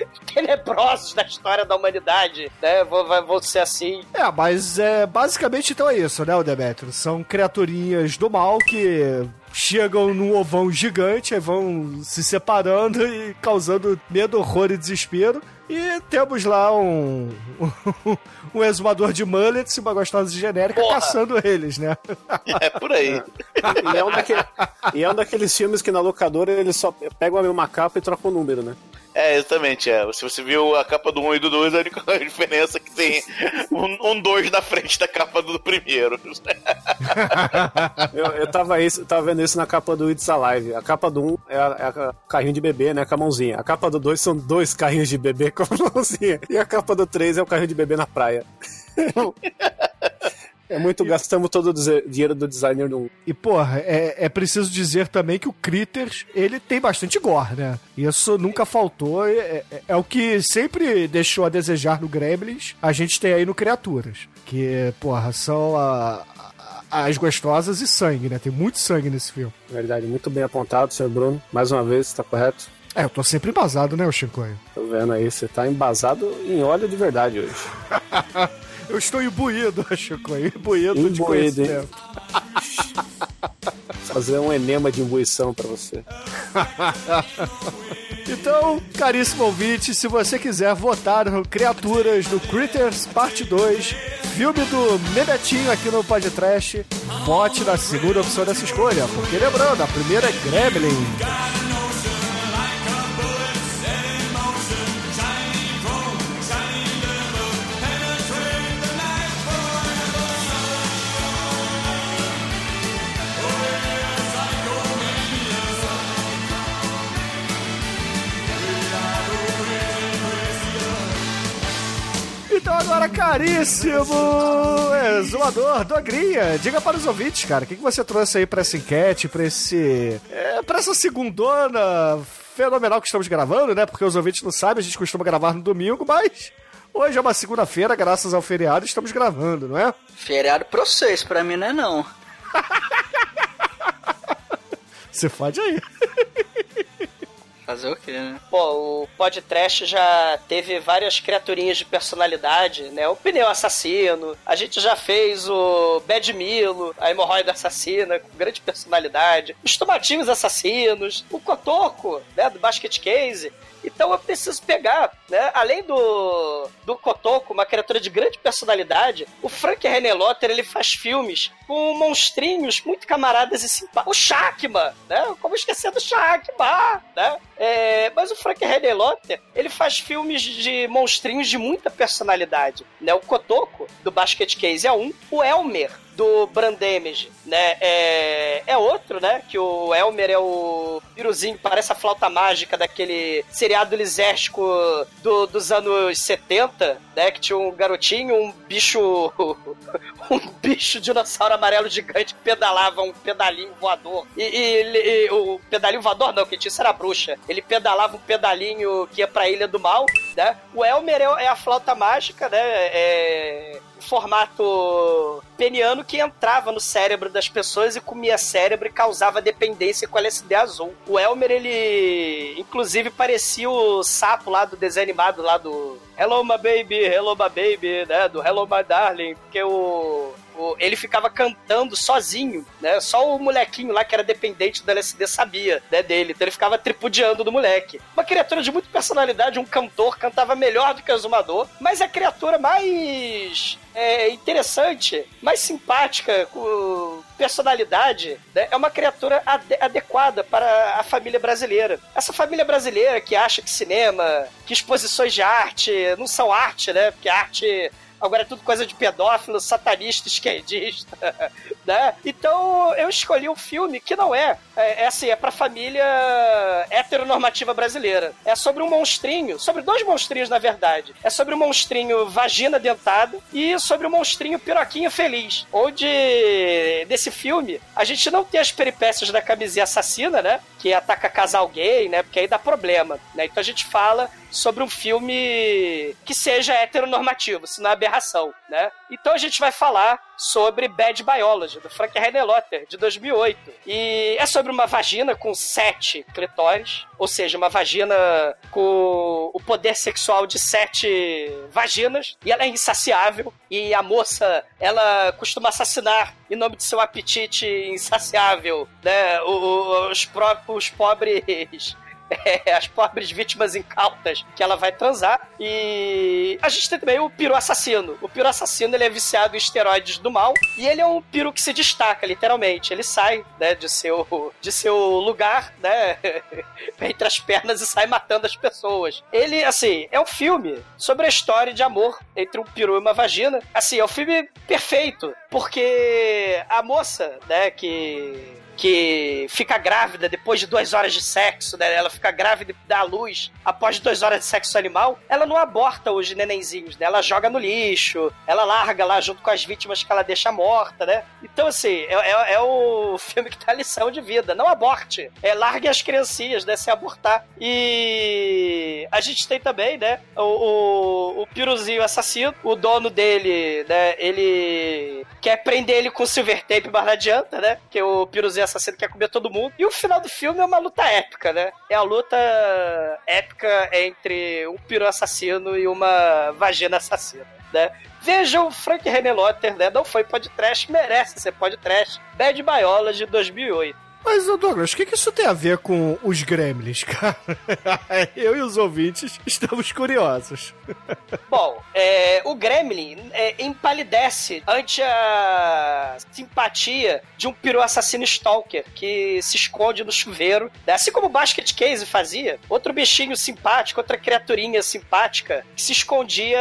<laughs> tenebrosos da história da humanidade, né? Vou, vai- vou ser assim. É, mas é basicamente então é isso, né, o Demetrio? São criaturinhas do mal que chegam num ovão gigante, aí vão se separando e causando medo, horror e desespero. E temos lá um, <laughs> um exumador de mullets e uma gostosa genérica Porra. caçando eles, né? É por aí. <laughs> E, é um daquele- e é um daqueles filmes que na locadora eles só pegam a mesma capa e trocam o número, né? É, exatamente. É. Se você viu a capa do 1 e do 2, a única <laughs> diferença é que tem um 2 na frente da capa do primeiro. <laughs> Eu, eu tava, isso, tava vendo isso na capa do It's Alive. A capa do 1 é, a, é a carrinho de bebê, né? Com a mãozinha. A capa do 2 são dois carrinhos de bebê <laughs> com a mãozinha. E a capa do 3 é o carrinho de bebê na praia. É muito, gastamos todo o dinheiro do designer no 1. E, porra, é, é preciso dizer também que o Critters, ele tem bastante gore, né? Isso nunca faltou, é, é- é o que sempre deixou a desejar no Gremlins, a gente tem aí no Criaturas. Que, porra, são a- as gostosas e sangue, né? Tem muito sangue nesse filme. Verdade, muito bem apontado, senhor Bruno. Mais uma vez, tá correto? É, eu tô sempre embasado, né, o Chicoio? Tô vendo aí, você tá embasado em óleo de verdade hoje. <laughs> Eu estou imbuído, <laughs> Chicoio, imbuído, de Imbuído, conhecimento. <laughs> Fazer um enema de imbuição pra você. <laughs> Então, caríssimo ouvinte, se você quiser votar no Criaturas do Critters Parte 2, filme do Memetinho aqui no Podcast, vote na segunda opção dessa escolha. Porque lembrando, a primeira é Gremlin. Agora, caríssimo exumador, Dogrinha, diga para os ouvintes, cara, o que, que você trouxe aí pra essa enquete, pra esse... É, pra essa segundona fenomenal que estamos gravando, né? Porque os ouvintes não sabem, a gente costuma gravar no domingo, mas hoje é uma segunda-feira, graças ao feriado, estamos gravando, não é? Feriado pra vocês, pra mim não é não. <laughs> Você fode aí. <laughs> Fazer o quê, né? Pô, o podcast já teve várias criaturinhas de personalidade, né? O pneu assassino, a gente já fez o Bad Milo, a hemorroida assassina, com grande personalidade, os tomatinhos assassinos, o Cotoco, né? Do Basket Case. Então eu preciso pegar, né? Além do, do Cotoco, uma criatura de grande personalidade, o Frank Renelotter, ele faz filmes com monstrinhos muito camaradas e simpáticos. O Shakma, né? Como esquecer do Shakma, né? É, mas o Frank Renelotter, ele faz filmes de monstrinhos de muita personalidade, né? O Cotoco, do Basket Case, é um. O Elmer, do Brandamage, né? É, é outro, né? Que o Elmer é o piruzinho, parece a flauta mágica daquele seriado lisérgico do, dos anos 70, né? Que tinha um garotinho, um bicho. <laughs> um bicho dinossauro amarelo gigante que pedalava um pedalinho voador. E, e e o pedalinho voador não, que tinha era bruxa. Ele pedalava um pedalinho que ia pra Ilha do Mal, né? O Elmer é, é a flauta mágica, né? É formato peniano que entrava no cérebro das pessoas e comia cérebro e causava dependência com LSD azul. O Elmer, ele inclusive parecia o sapo lá do desenho animado lá do Hello My Baby, Hello My Baby, né? Do Hello My Darling, porque o Ele ficava cantando sozinho, né? Só o molequinho lá que era dependente do LSD sabia, né, dele. Então ele ficava tripudiando do moleque. Uma criatura de muita personalidade, um cantor, cantava melhor do que o Exumador, mas a criatura mais é, interessante, mais simpática, com personalidade, né? É uma criatura ade- adequada para a família brasileira. Essa família brasileira que acha que cinema, que exposições de arte não são arte, né? Porque arte agora é tudo coisa de pedófilo, satanista, esquerdista, <laughs> né? Então eu escolhi um filme que não é, é, é assim, é pra família heteronormativa brasileira. É sobre um monstrinho, sobre dois monstrinhos na verdade. É sobre um monstrinho vagina dentado e sobre um monstrinho piroquinho feliz. Onde nesse filme a gente não tem as peripécias da camisinha assassina, né? Que ataca casal gay, né? Porque aí dá problema, né? Então a gente fala sobre um filme que seja heteronormativo, se não é aberração, né? Então a gente vai falar sobre Bad Biology, do Frank Henelotter, de 2008. E é sobre uma vagina com sete clitóris, ou seja, uma vagina com o poder sexual de sete vaginas, e ela é insaciável, e a moça, ela costuma assassinar em nome de seu apetite insaciável, né? Os próprios pobres é, <laughs> as pobres vítimas incautas que ela vai transar. E a gente tem também o peru assassino. O peru assassino ele é viciado em esteroides do mal e ele é um peru que se destaca, literalmente. Ele sai né, de, seu, de seu lugar, né? <laughs> entre as pernas e sai matando as pessoas. Ele, assim, é um filme sobre a história de amor entre um peru e uma vagina. Assim, é um filme perfeito, porque a moça, né, que que fica grávida depois de duas horas de sexo, né? Ela fica grávida e dá à luz após duas horas de sexo animal. Ela não aborta os nenenzinhos, né? Ela joga no lixo, ela larga lá junto com as vítimas que ela deixa morta, né? Então, assim, é, é- é o <laughs> filme que dá lição de vida. Não aborte. É, largue as criancinhas, né? Se abortar. E a gente tem também, né? O, o, o piruzinho assassino. O dono dele, né? Ele quer prender ele com silver tape, mas não adianta, né? Porque o piruzinho assassino quer comer todo mundo. E o final do filme é uma luta épica, né? É a luta épica entre um peru assassino e uma vagina assassina, né? Vejam Frank Renelotter, né? Não foi podcast, merece ser podcast. Bad Biology 2008. Mas, Douglas, o que, que isso tem a ver com os gremlins, <laughs> cara? Eu e os ouvintes estamos curiosos. Bom, é, o Gremlin é, empalidece ante a simpatia de um peru assassino stalker que se esconde no chuveiro. né? Assim como o Basket Case fazia, outro bichinho simpático, outra criaturinha simpática que se escondia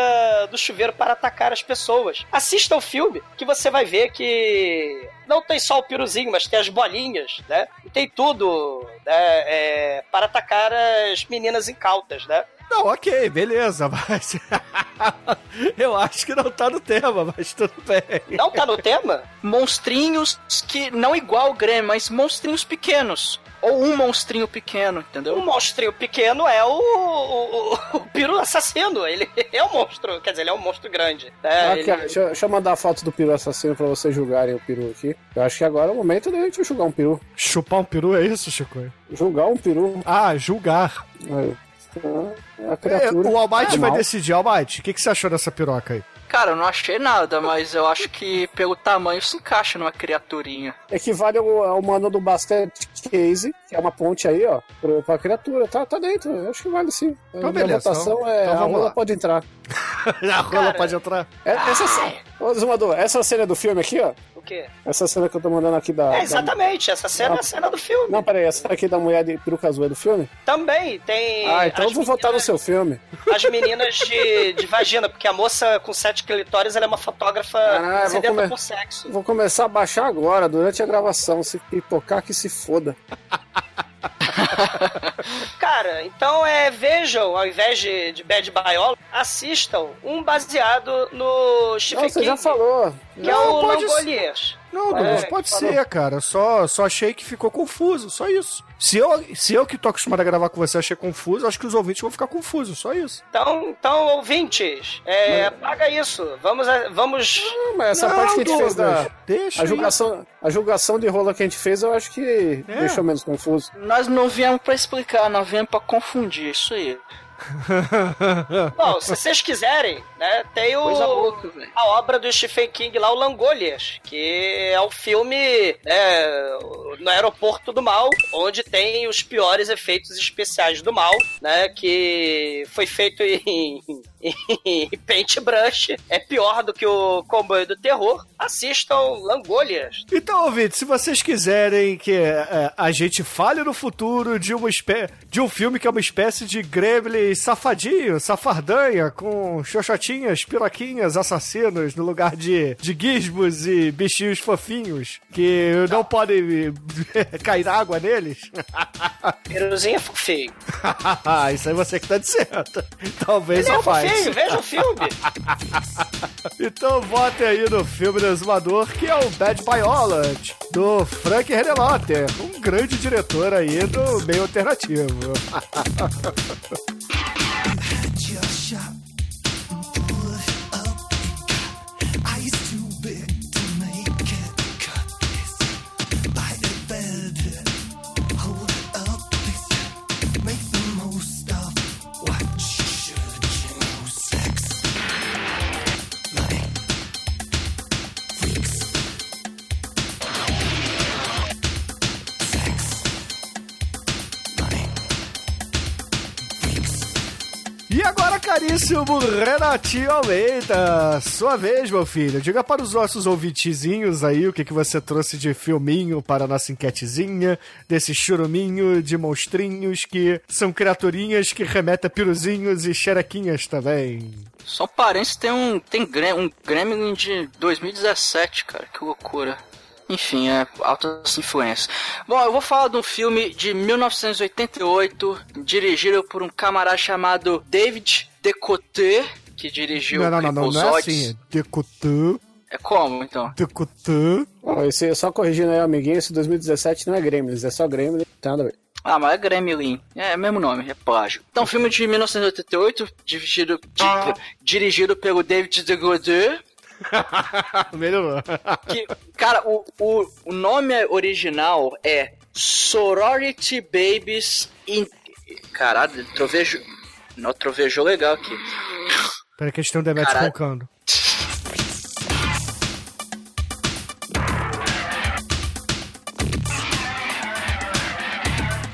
do chuveiro para atacar as pessoas. Assista o filme que você vai ver que não tem só o piruzinho, mas tem as bolinhas, né? E tem tudo né, é, para atacar as meninas incautas, né? Não, ok, beleza, <laughs> mas. Eu acho que não tá no tema, mas tudo bem. Não tá no tema? Monstrinhos que não igual o Grêmio, mas monstrinhos pequenos. Ou um monstrinho pequeno, entendeu? O monstrinho pequeno é o, o, o, o peru assassino. Ele <laughs> é um monstro, quer dizer, ele é um monstro grande. né? Aqui, Ele- deixa, eu- deixa eu mandar a foto do peru assassino pra vocês julgarem o peru aqui. Eu acho que agora é o momento da gente julgar um peru. Chupar um peru é isso, Chico? Julgar um peru. Ah, julgar. É, é a É, o Almighty vai Mal. decidir. Almighty, o que, que você achou dessa piroca aí? Cara, eu não achei nada, mas eu acho que pelo tamanho se encaixa numa criaturinha. Equivale ao, ao mano do Basket Case, que é uma ponte aí, ó, pro, pra criatura. Tá, tá dentro, eu acho que vale sim. Então, A beleza, votação então- é então a rola lá. pode entrar. <laughs> <laughs> A rola pode entrar. É, essa, Ô, Zumador, essa cena do filme aqui, ó. O quê? Essa cena que eu tô mandando aqui da. É, da- exatamente, essa cena é a cena do filme. Não, peraí, essa aqui da mulher de peruca azul é do filme? Também tem. Ah, então eu vou votar no meninas- seu filme. As meninas de, de vagina, porque a moça com sete clitóris ela é uma fotógrafa Ah, sedenta por sexo. Vou começar a baixar agora, durante a gravação. Se pipocar, que se foda. <laughs> <laughs> Cara, então é, vejam, ao invés de, de Bad Biology, assistam um baseado no Não, Stephen você já King, falou. que é Não, o pode Langoliers. Não, Douglas, É, pode falou. ser, cara. Só, só achei que ficou confuso, só isso. Se eu, se eu que tô acostumado a gravar com você achei confuso, acho que os ouvintes vão ficar confusos, só isso. Então, então ouvintes, é, apaga isso. Vamos, vamos Não, mas essa Não, parte que a gente fez Douglas, da. Deixa A julgação, a julgação de rola que a gente fez, eu acho que É. deixou menos confuso. Nós não viemos pra explicar, nós viemos pra confundir, isso aí. <laughs> Bom, se vocês quiserem, né, tem o, louca, a obra do Stephen King lá, o Langolias, que é um filme né, no aeroporto do mal, onde tem os piores efeitos especiais do mal, né, que foi feito <laughs> em, em <laughs> paintbrush, é pior do que o Comboio do Terror. Assistam Langolias. Então, ouvinte, se vocês quiserem que é, a gente fale no futuro de, uma espé de um filme que é uma espécie de gremlin safadinho, safardanha, com xoxotinhas, piroquinhas, assassinos, no lugar de, de gizmos e bichinhos fofinhos, que não podem <laughs> cair água neles. <laughs> Piruzinho é fofinho. Isso aí você que tá dizendo. Talvez Ele é faz. Fofinho, veja o filme. <laughs> Então votem aí no filme do Exumador, que é o Bad Biology, do Frank Redelotter, um grande diretor aí do meio alternativo. <laughs> caríssimo Renatinho Almeida, sua vez, meu filho. Diga para os nossos ouvintezinhos aí o que, que você trouxe de filminho para a nossa enquetezinha, desse churuminho de monstrinhos que são criaturinhas que remetem a piruzinhos e xerequinhas também. Só parênteses, tem um, tem um Gremlin de 2017, cara, que loucura. Enfim, é altas influências. Bom, eu vou falar de um filme de 1988, dirigido por um camarada chamado David Decote, que dirigiu Não, não, não, não, não é assim. É decotã, É como, então? decotã. Ó, esse, só corrigindo aí, amiguinho, esse 2017 não é Gremlins, é só Gremlin. Tá, nada a ver. Ah, mas é Gremlin. É, é o mesmo nome, é plágio. Então, filme de 1988, dirigido, di- dirigido pelo David Decote. <laughs> Melhorou. que, cara, o, o, o nome original é Sorority Babies in... Caralho, trovejo... Não, trovejou legal aqui. Peraí que a gente tem um Caralho. roncando.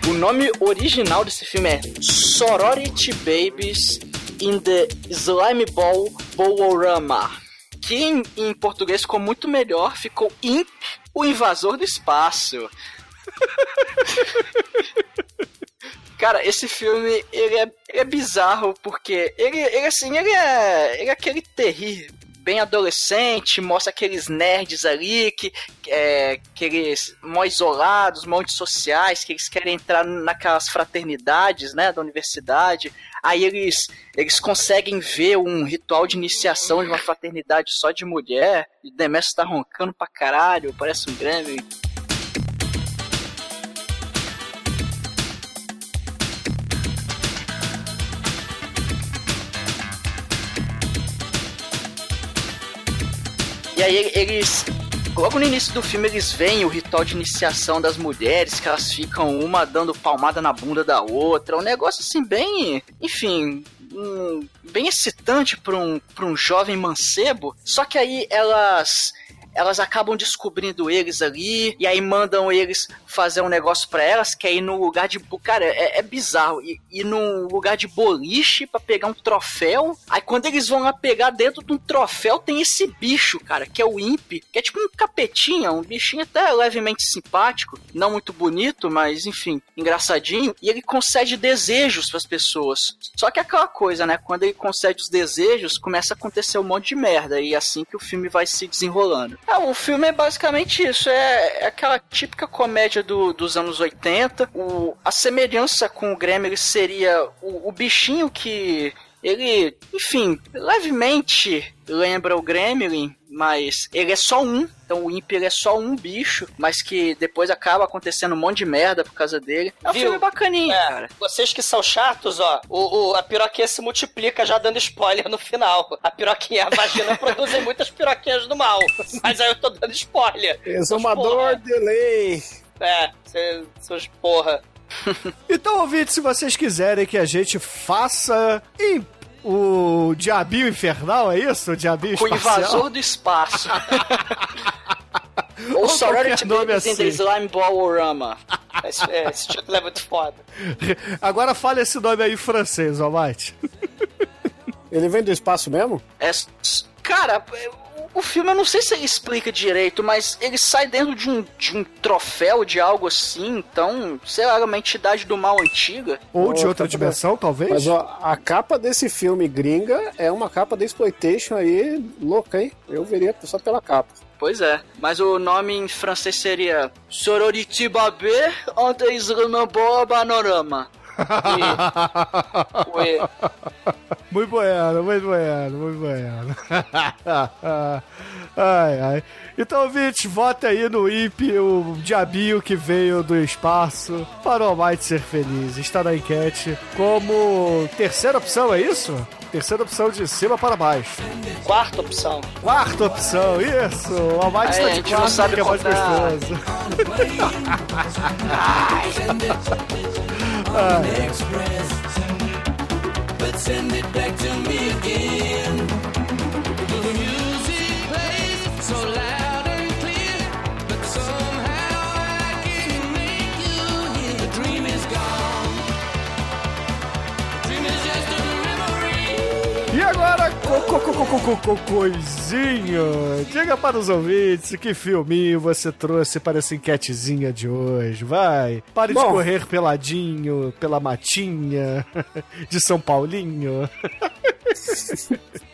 O nome original desse filme é Sorority Babies in the Slime Ball Bowlrama. Que em, em português ficou muito melhor, ficou Imp, o invasor do espaço. <laughs> Cara, esse filme, ele é, ele é bizarro, porque ele, ele assim, ele é, ele é aquele terrível, bem adolescente, mostra aqueles nerds ali, que, é, aqueles mó isolados, mó antissociais, que eles querem entrar naquelas fraternidades, né, da universidade. Aí eles, eles conseguem ver um ritual de iniciação de uma fraternidade só de mulher, e Demetrius tá roncando pra caralho, parece um gremlin. E aí eles. Logo no início do filme eles veem o ritual de iniciação das mulheres, que elas ficam uma dando palmada na bunda da outra. Um negócio assim bem. Enfim. um- bem excitante para um, pra um jovem mancebo. Só que aí elas. Elas acabam descobrindo eles ali, e aí mandam eles fazer um negócio pra elas, que é ir no lugar de. Cara, é, é bizarro. Ir, ir num lugar de boliche pra pegar um troféu. Aí quando eles vão lá pegar dentro de um troféu, tem esse bicho, cara, que é o Imp, que é tipo um capetinha, um bichinho até levemente simpático, não muito bonito, mas enfim, engraçadinho. E ele concede desejos pras pessoas. Só que é aquela coisa, né? Quando ele concede os desejos, começa a acontecer um monte de merda. E é assim que o filme vai se desenrolando. Ah, o filme é basicamente isso. É, é aquela típica comédia do- dos anos 80. O, a semelhança com o Gremlin seria o, o bichinho que ele, enfim, levemente lembra o Gremlin, mas ele é só um. Então o Imp ele é só um bicho, mas que depois acaba acontecendo um monte de merda por causa dele. É um Viu? filme bacaninha, É, cara. vocês que são chatos, ó, o, o- a piroquinha se multiplica já dando spoiler no final. A piroquinha e a vagina <laughs> produzem muitas piroquinhas do mal. Mas aí eu tô dando spoiler. Exumador delay. É, seus porra. <laughs> Então, ouvinte, se vocês quiserem que a gente faça em- o Diabinho Infernal, é isso? O Diabinho O Espacial? invasor do espaço. <laughs> Ou Ou Sorority Babies in the assim. Slime Ballorama. Esse, é, esse título é muito foda. <laughs> Agora fale esse nome aí em francês, Almighty. Ele vem do espaço mesmo? É, cara, o- filme eu não sei se ele explica direito, mas ele sai dentro de um, de um troféu de algo assim, então, sei lá, uma entidade do mal antiga. Ou de outra dimensão, talvez? Mas ó, a capa desse filme gringa é uma capa da Exploitation aí, louca, hein? Eu veria só pela capa. Pois é, mas o nome em francês seria Sorority Babé entre Slime Ué, Muito bueno, muito bueno, muito bueno. <laughs> ai, ai. Então, ouvinte, vote aí no IP, o diabinho que veio do espaço, para o Almighty ser feliz. Está na enquete como terceira opção, é isso? Terceira opção de cima para baixo. Quarta opção. Quarta opção, isso! O Almighty É, está <laughs> <laughs> a de gente não quarto sabe que é mais contar. gostoso. E agora, co- co- co- co- co- co- coisinho, diga para os ouvintes que filminho você trouxe para essa enquetezinha de hoje, vai. Pare de Bom. correr peladinho, pela matinha <laughs> de São Paulinho. <laughs>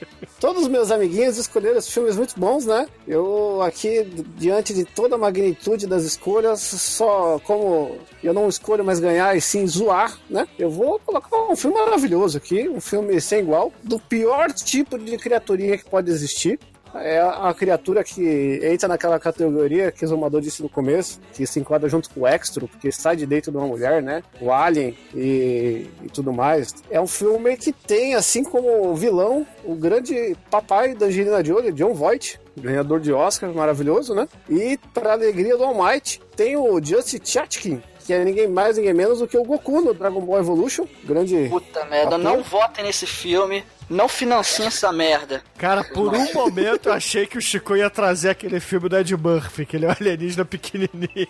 Todos os meus amiguinhos escolheram os filmes muito bons, né? Eu aqui, diante de toda a magnitude das escolhas, só como eu não escolho mais ganhar e sim zoar, né? Eu vou colocar um filme maravilhoso aqui, um filme sem igual, do pior tipo de criaturinha que pode existir. É a criatura que entra naquela categoria que o Zomador disse no começo, que se enquadra junto com o Extro, porque sai de dentro de uma mulher, né? O Alien e, e tudo mais. É um filme que tem, assim como vilão, o grande papai da Angelina Jolie, John Voight, ganhador de Oscar, maravilhoso, né? E, para alegria do Almighty, tem o Justin Chatkin, que é ninguém mais, ninguém menos do que o Goku no Dragon Ball Evolution, grande... puta merda, não votem nesse filme, não financiem essa merda. Cara, por um momento eu achei que o Chico ia trazer aquele filme do Ed Murphy, que ele é um alienígena pequenininho.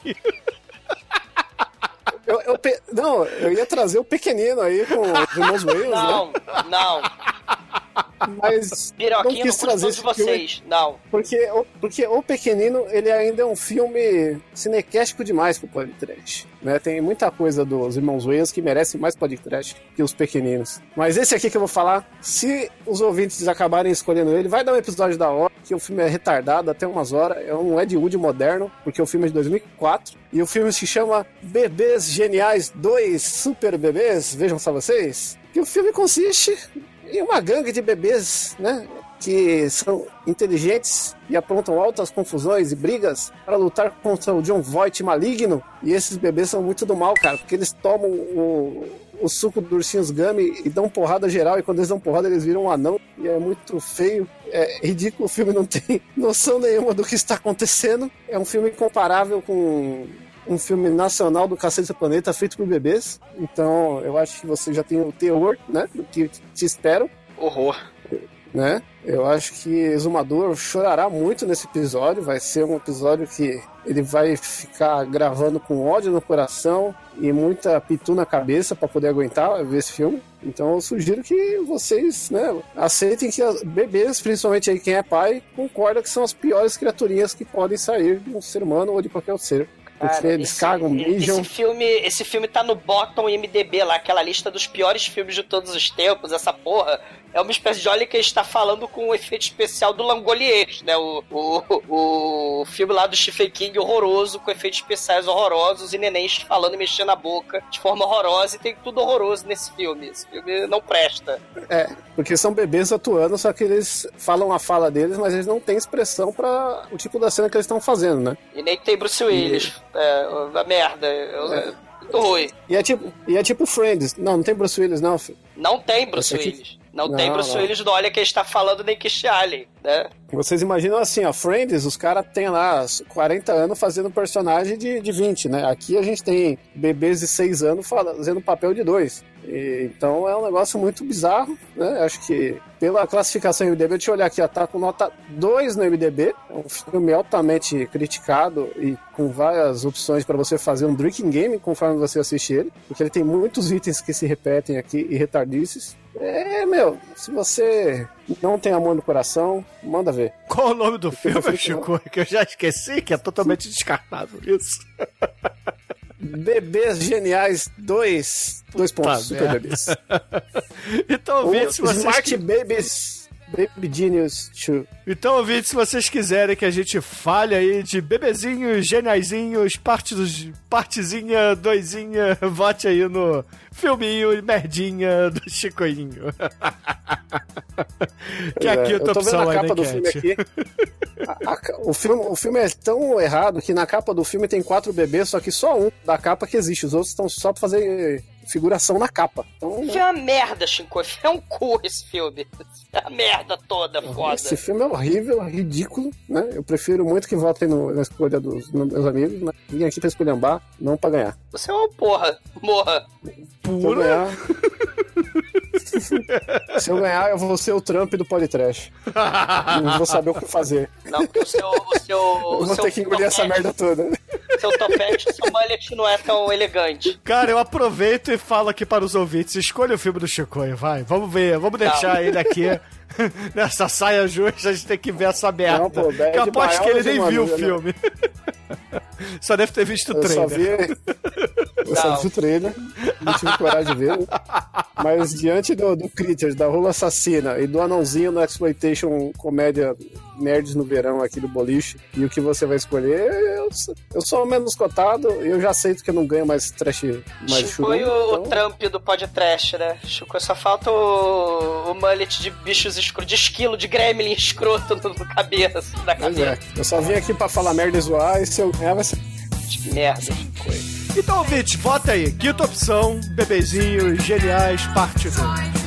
Eu, eu pe- Não, eu ia trazer o pequenino aí com os irmãos Wales, né? Não, não. Mas não Piroquinho quis no trazer esse de filme vocês. Não. porque, o- porque o pequenino ele ainda é um filme cinequéstico demais pro podcast. Né? Tem muita coisa dos irmãos Wales que merece mais podcast que os pequeninos. Mas esse aqui que eu vou falar, se os ouvintes acabarem escolhendo ele, vai dar um episódio da hora, que o filme é retardado até umas horas, é um Ed Wood moderno, porque o filme é de 2004, e o filme se chama Bebês Geniais 2 Super Bebês, vejam só vocês, que o filme consiste em uma gangue de bebês, né? Que são inteligentes e aprontam altas confusões e brigas para lutar contra o John Voight maligno. E esses bebês são muito do mal, cara, porque eles tomam o, o suco do ursinhos Gummy e dão porrada geral. E quando eles dão porrada, eles viram um anão. E é muito feio. É ridículo. O filme não tem <laughs> noção nenhuma do que está acontecendo. É um filme comparável com um filme nacional do Cacete do Planeta feito por bebês. Então eu acho que você já tem o teor, né? Do que te esperam, Horror. né? Eu acho que Exumador chorará muito nesse episódio. Vai ser um episódio que ele vai ficar gravando com ódio no coração e muita pitu na cabeça para poder aguentar ver esse filme. Então eu sugiro que vocês, né, aceitem que as bebês, principalmente aí quem é pai, concorda que são as piores criaturinhas que podem sair de um ser humano ou de qualquer outro ser. Porque Cara, eles esse- cagam. Esse filme, esse filme tá no bottom IMDB lá, aquela lista dos piores filmes de todos os tempos, essa porra. É uma espécie de olha que está falando com o efeito especial do Langoliers, né? O, o, o filme lá do Stephen King horroroso, com efeitos especiais horrorosos e nenéns falando e mexendo a boca de forma horrorosa. E tem tudo horroroso nesse filme. Esse filme não presta. É, porque são bebês atuando, só que eles falam a fala deles, mas eles não têm expressão para o tipo da cena que eles estão fazendo, né? E nem tem Bruce Willis. É, a merda. Eu- É. Muito ruim. E é tipo, e é tipo Friends. Não, não tem Bruce Willis, não, filho. Não tem Bruce Esse aqui- Willis. Não, Não, tem não. Willis do Olha quem está falando nem que Allen. Né? Vocês imaginam assim, ó, Friends, os caras têm lá 40 anos fazendo personagem de, de 20, né? Aqui a gente tem bebês de 6 anos fazendo papel de 2. E, então é um negócio muito bizarro, né? Acho que pela classificação MDB, deixa eu olhar aqui, ó, tá com nota 2 no MDB. É um filme altamente criticado e com várias opções para você fazer um drinking game conforme você assiste ele, porque ele tem muitos itens que se repetem aqui e retardices. É, meu, se você não tem amor no coração, manda ver. Qual o nome do filme, Chico? Que eu já esqueci, que é totalmente descartável isso. <laughs> Bebês Geniais 2. Dois pontos, Tá super merda. bebês. <laughs> Então, ouvintes, se O vocês, Smart Babies. Baby Genius 2. então, ouvintes, se vocês quiserem que a gente fale aí de bebezinhos, geniaizinhos, parte dos, partezinha, doisinha, <laughs> vote aí no filminho merdinha do <laughs> Chicoinho. <laughs> que é a É, eu tô vendo opção aí capa do filme aqui. A- a o, filme, o filme é tão errado que na capa do filme tem quatro bebês, só que só um da capa que existe. Os outros estão só pra fazer figuração na capa. Então, Filme é uma merda, Chico. É um cu esse filme. É a merda toda, foda. esse filme é horrível, ridículo, né? Eu prefiro muito que votem no- na escolha dos meus amigos, né? Vim aqui pra escolhambar, não pra ganhar. Você é uma porra. Morra. Pura. ganhar. <laughs> <laughs> Se eu ganhar, eu vou ser o Trump do podcast. Não vou saber o que fazer. Não, porque o seu. O seu <laughs> Eu o vou seu ter que engolir essa merda toda. Seu topete, seu mullet não é tão elegante. Cara, eu aproveito e falo aqui para os ouvintes: escolha o filme do Chicoio, vai. Vamos ver, vamos deixar ele aqui <laughs> <laughs> nessa saia justa. A gente tem que ver essa merda. Não, pô, que eu aposto que ele nem mano, viu o não- filme. <laughs> Só deve ter visto o Eu só trailer. vi. Eu só vi o trailer, não tive coragem de ver. Mas diante do, do Critters, da Rola Assassina e do anãozinho no Exploitation Comédia Nerds no Verão aqui do Boliche, e o que você vai escolher, eu, sou- eu sou o menos cotado e eu já aceito que eu não ganho mais trash mais Chico e o, o então- Trump do podcast, né? Chico, só falta o, o mullet de bichos escroto, de esquilo, de gremlin escroto no, no cabeça, na Pois é, cabeça. eu só vim aqui pra falar merda e zoar, e se eu ganhar vai ser. Que merda, Chico. Então, ouvinte, vota aí. Quinta opção: Bebezinhos Geniais, parte 2.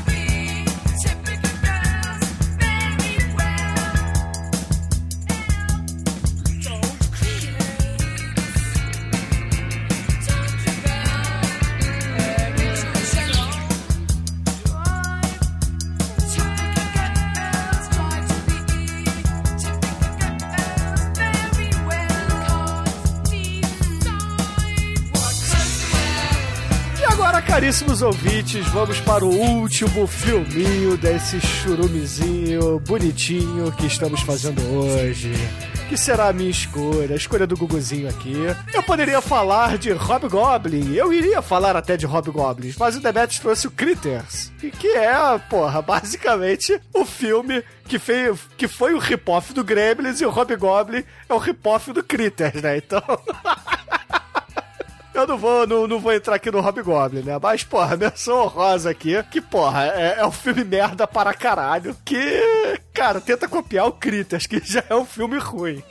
Caríssimos ouvintes, vamos para o último filminho desse churumezinho bonitinho que estamos fazendo hoje. Que será a minha escolha, a escolha do Guguzinho aqui. Eu poderia falar de Hobgoblin, eu iria falar até de Hobgoblins, mas o Demetrius trouxe o Critters, que é, porra, basicamente o filme que, fez, que foi o rip-off do Gremlins e o Hobgoblin é o rip-off do Critters, né? Então. <laughs> Eu não vou, não, não vou entrar aqui no Hobgoblin, né? Mas, porra, menção honrosa aqui, que, porra, é, é um filme merda para caralho, que, cara, tenta copiar o Critters, que já é um filme ruim.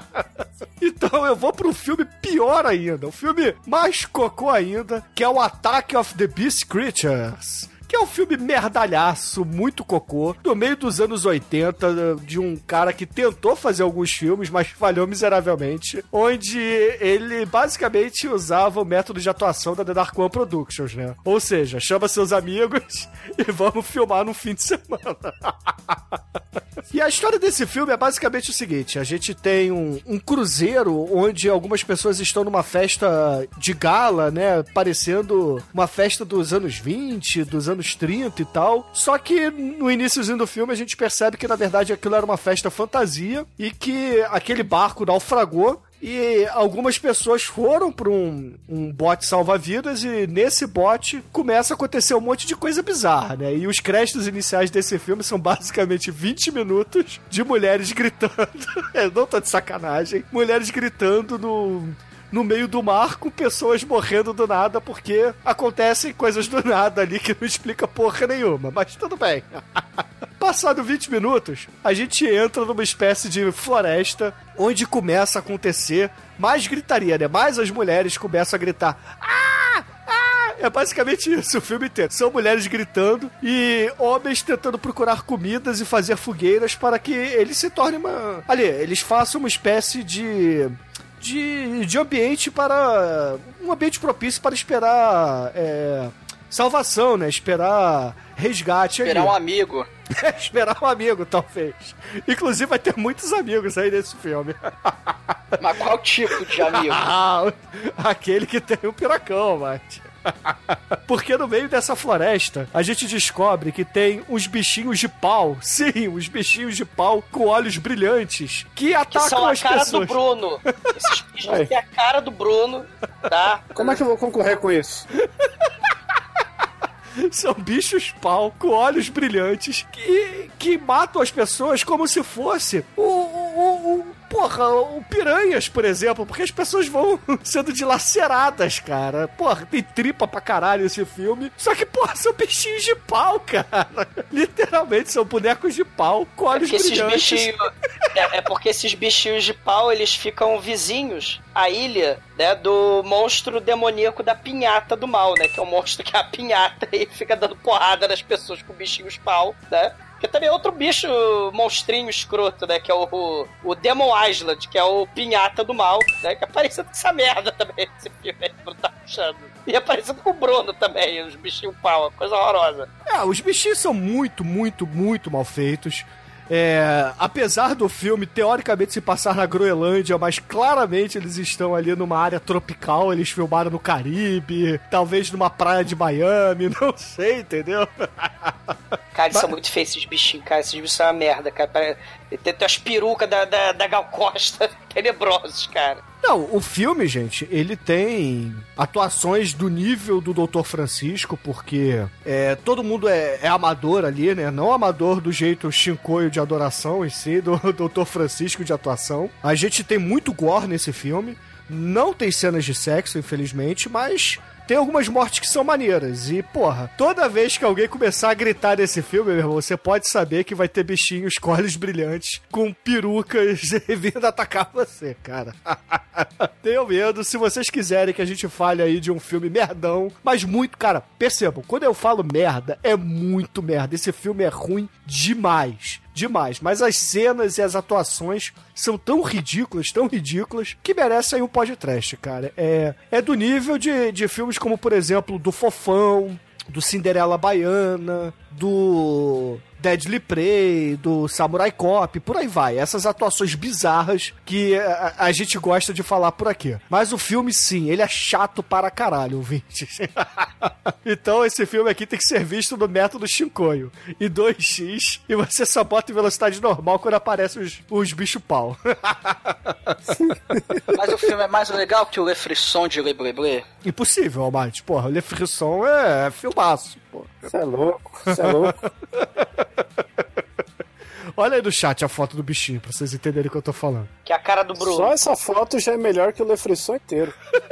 <laughs> então eu vou para um filme pior ainda, um filme mais cocô ainda, que é o Attack of the Beast Creatures. Que é um filme merdalhaço, muito cocô, do meio dos anos 80, de um cara que tentou fazer alguns filmes, mas falhou miseravelmente, onde ele basicamente usava o método de atuação da The Dark One Productions, né? Ou seja, chama seus amigos <laughs> e vamos filmar no fim de semana. <laughs> E a história desse filme é basicamente o seguinte: a gente tem um, um cruzeiro onde algumas pessoas estão numa festa de gala, né? Parecendo uma festa dos anos 20, dos anos 30 e tal. Só que no iníciozinho do filme a gente percebe que na verdade aquilo era uma festa fantasia e que aquele barco naufragou e algumas pessoas foram para um, um bote salva-vidas e nesse bote começa a acontecer um monte de coisa bizarra, né? E os créditos iniciais desse filme são basicamente 20 minutos de mulheres gritando. Eu <laughs> não tô de sacanagem. Mulheres gritando no no meio do mar com pessoas morrendo do nada porque acontecem coisas do nada ali que não explica porra nenhuma, mas tudo bem. <laughs> Passado 20 minutos, a gente entra numa espécie de floresta onde começa a acontecer mais gritaria, né? Mais as mulheres começam a gritar. Ah! Ah! É basicamente isso o filme inteiro. São mulheres gritando e homens tentando procurar comidas e fazer fogueiras para que eles se tornem uma. Ali, eles façam uma espécie de. De, de ambiente para. Um ambiente propício para esperar. É, salvação, né? Esperar resgate Esperar ali. um amigo. <laughs> Esperar um amigo, talvez. Inclusive, vai ter muitos amigos aí nesse filme. Mas qual tipo de <laughs> amigo? Ah, aquele que tem o piracão, mate. <laughs> Porque no meio dessa floresta, a gente descobre que tem uns bichinhos de pau. Sim, uns bichinhos de pau com olhos brilhantes que Que atacam são a as cara pessoas. do Bruno. Esses <laughs> bichos Aí. têm a cara do Bruno, tá? Como é que eu vou concorrer com isso? <laughs> São bichos pau com olhos brilhantes que, que matam as pessoas como se fosse o, o- o- porra, o piranhas, por exemplo, porque as pessoas vão <laughs> sendo dilaceradas, cara. Porra, tem tripa pra caralho esse filme. Só que, porra, são bichinhos de pau, <laughs> cara. Literalmente, são bonecos de pau com olhos Porque esses bichinhos. <laughs> É, é porque esses bichinhos de pau eles ficam vizinhos à ilha, né? Do monstro demoníaco da pinhata do mal, né? Que é o monstro que é a pinhata e fica dando porrada nas pessoas com bichinhos pau, né? Porque também é outro bicho monstrinho escroto, né? Que é o, o, o Demon Island, que é o pinhata do mal, né? Que é parecido com essa merda também, esse filme aí que o Bruno tá puxando. E é com o Bruno também, os bichinhos pau, coisa horrorosa. É, os bichinhos são muito, muito, muito mal feitos. É, apesar do filme teoricamente se passar na Groenlândia, mas claramente eles estão ali numa área tropical, eles filmaram no Caribe, talvez numa praia de Miami, <laughs> não sei, entendeu? <laughs> Cara, eles são muito feios esses bichinhos, cara. Esses bichos são uma merda, cara. Tem, tem as perucas da, da, da Gal Costa <laughs> tenebrosos, cara. Não, o filme, gente, ele tem atuações do nível do Dr. Francisco, porque é, todo mundo é, é amador ali, né? Não amador do jeito chincoio de adoração em si, do <laughs> Dr. Francisco de atuação. A gente tem muito gore nesse filme. Não tem cenas de sexo, infelizmente, mas tem algumas mortes que são maneiras. E, porra, toda vez que alguém começar a gritar nesse filme, meu irmão, você pode saber que vai ter bichinhos com olhos brilhantes, com perucas <laughs> vindo atacar você, cara. <laughs> Tenho medo. Se vocês quiserem que a gente fale aí de um filme merdão, mas muito, cara, percebam, quando eu falo merda, é muito merda. Esse filme é ruim demais. Demais, mas as cenas e as atuações são tão ridículas, tão ridículas, que merecem um podcast, cara. É, é do nível de, de filmes como, por exemplo, do Fofão, do Cinderela Baiana, do Deadly Prey, do Samurai Cop, por aí vai. Essas atuações bizarras que a, a gente gosta de falar por aqui. Mas o filme, sim, ele é chato para caralho, ouvintes. <laughs> então esse filme aqui tem que ser visto no método Shinkoio. Em 2x, e você só bota em velocidade normal quando aparecem os, os bicho-pau. <laughs> Mas o filme é mais legal que o Le Frisson de Le Bleblé. Impossível, Almighty. Porra, o Le Frisson é filmaço, pô. Você é louco, você é louco. <laughs> Olha aí no chat a foto do bichinho, pra vocês entenderem o que eu tô falando. Que é a cara do Bruno. Só essa foto já é melhor que o Le Frisson inteiro. <laughs>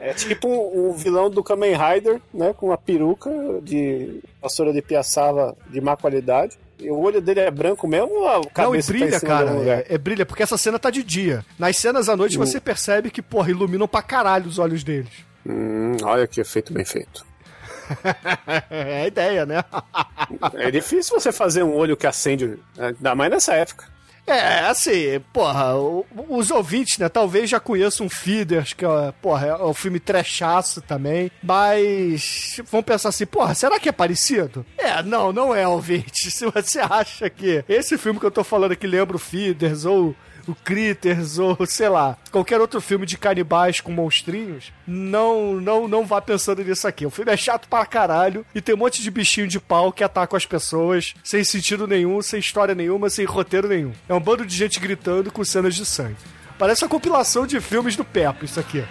É tipo o vilão do Kamen Rider, né? Com uma peruca de vassoura de piaçava de má qualidade. E o olho dele é branco mesmo ou a Não, e cabeça tá brilha, do cara. É, é brilha, porque essa cena tá de dia. Nas cenas à noite Hum. você percebe que, porra, iluminam pra caralho os olhos deles. Hum, olha que efeito bem feito. <laughs> é a ideia, né? É difícil você fazer um olho que acende, ainda mais nessa época. É, assim, porra, os ouvintes, né, talvez já conheçam um Feeders, que é, porra, é um filme trechaço também, mas vão pensar assim, porra, será que é parecido? É, não, não é, ouvinte. <laughs> Se você acha que esse filme que eu tô falando aqui lembra o Feeders ou o Critters ou, sei lá, qualquer outro filme de canibais com monstrinhos, não, não, não vá pensando nisso aqui. O filme é chato pra caralho e tem um monte de bichinho de pau que atacam as pessoas sem sentido nenhum, sem história nenhuma, sem roteiro nenhum. É um bando de gente gritando com cenas de sangue. Parece uma compilação de filmes do Peppo, isso aqui.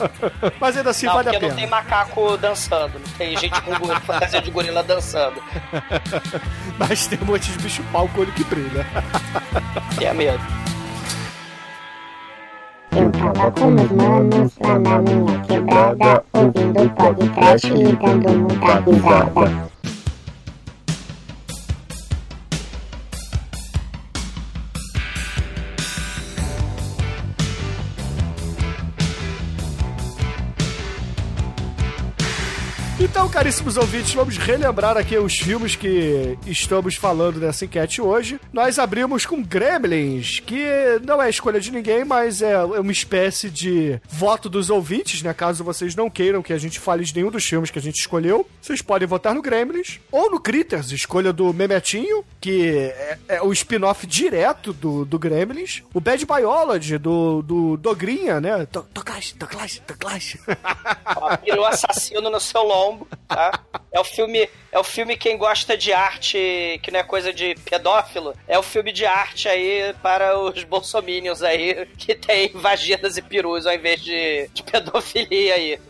<laughs> Mas ainda assim não, vale a pena. não tem macaco dançando. Não tem gente com fantasia de gorila dançando. <laughs> Mas tem um monte de bicho pau com olho que brilha. Tenha medo. Eu tava com meus manos lá na minha quebrada, ouvindo podcast e dando muita risada. Caríssimos ouvintes, vamos relembrar aqui os filmes que estamos falando nessa enquete hoje. Nós abrimos com Gremlins, que não é escolha de ninguém, mas é uma espécie de voto dos ouvintes, né? Caso vocês não queiram que a gente fale de nenhum dos filmes que a gente escolheu, vocês podem votar no Gremlins ou no Critters, escolha do Memetinho, que é, é o spin-off direto do, do Gremlins. O Bad Biology, do, do Dogrinha, né? Toclash, Toclash, Toclash. Virou assassino no seu lombo, tá? É o filme, é o filme quem gosta de arte, que não é coisa de pedófilo, é o filme de arte aí para os bolsominions aí, que tem vaginas e perus ao invés de, de pedofilia aí.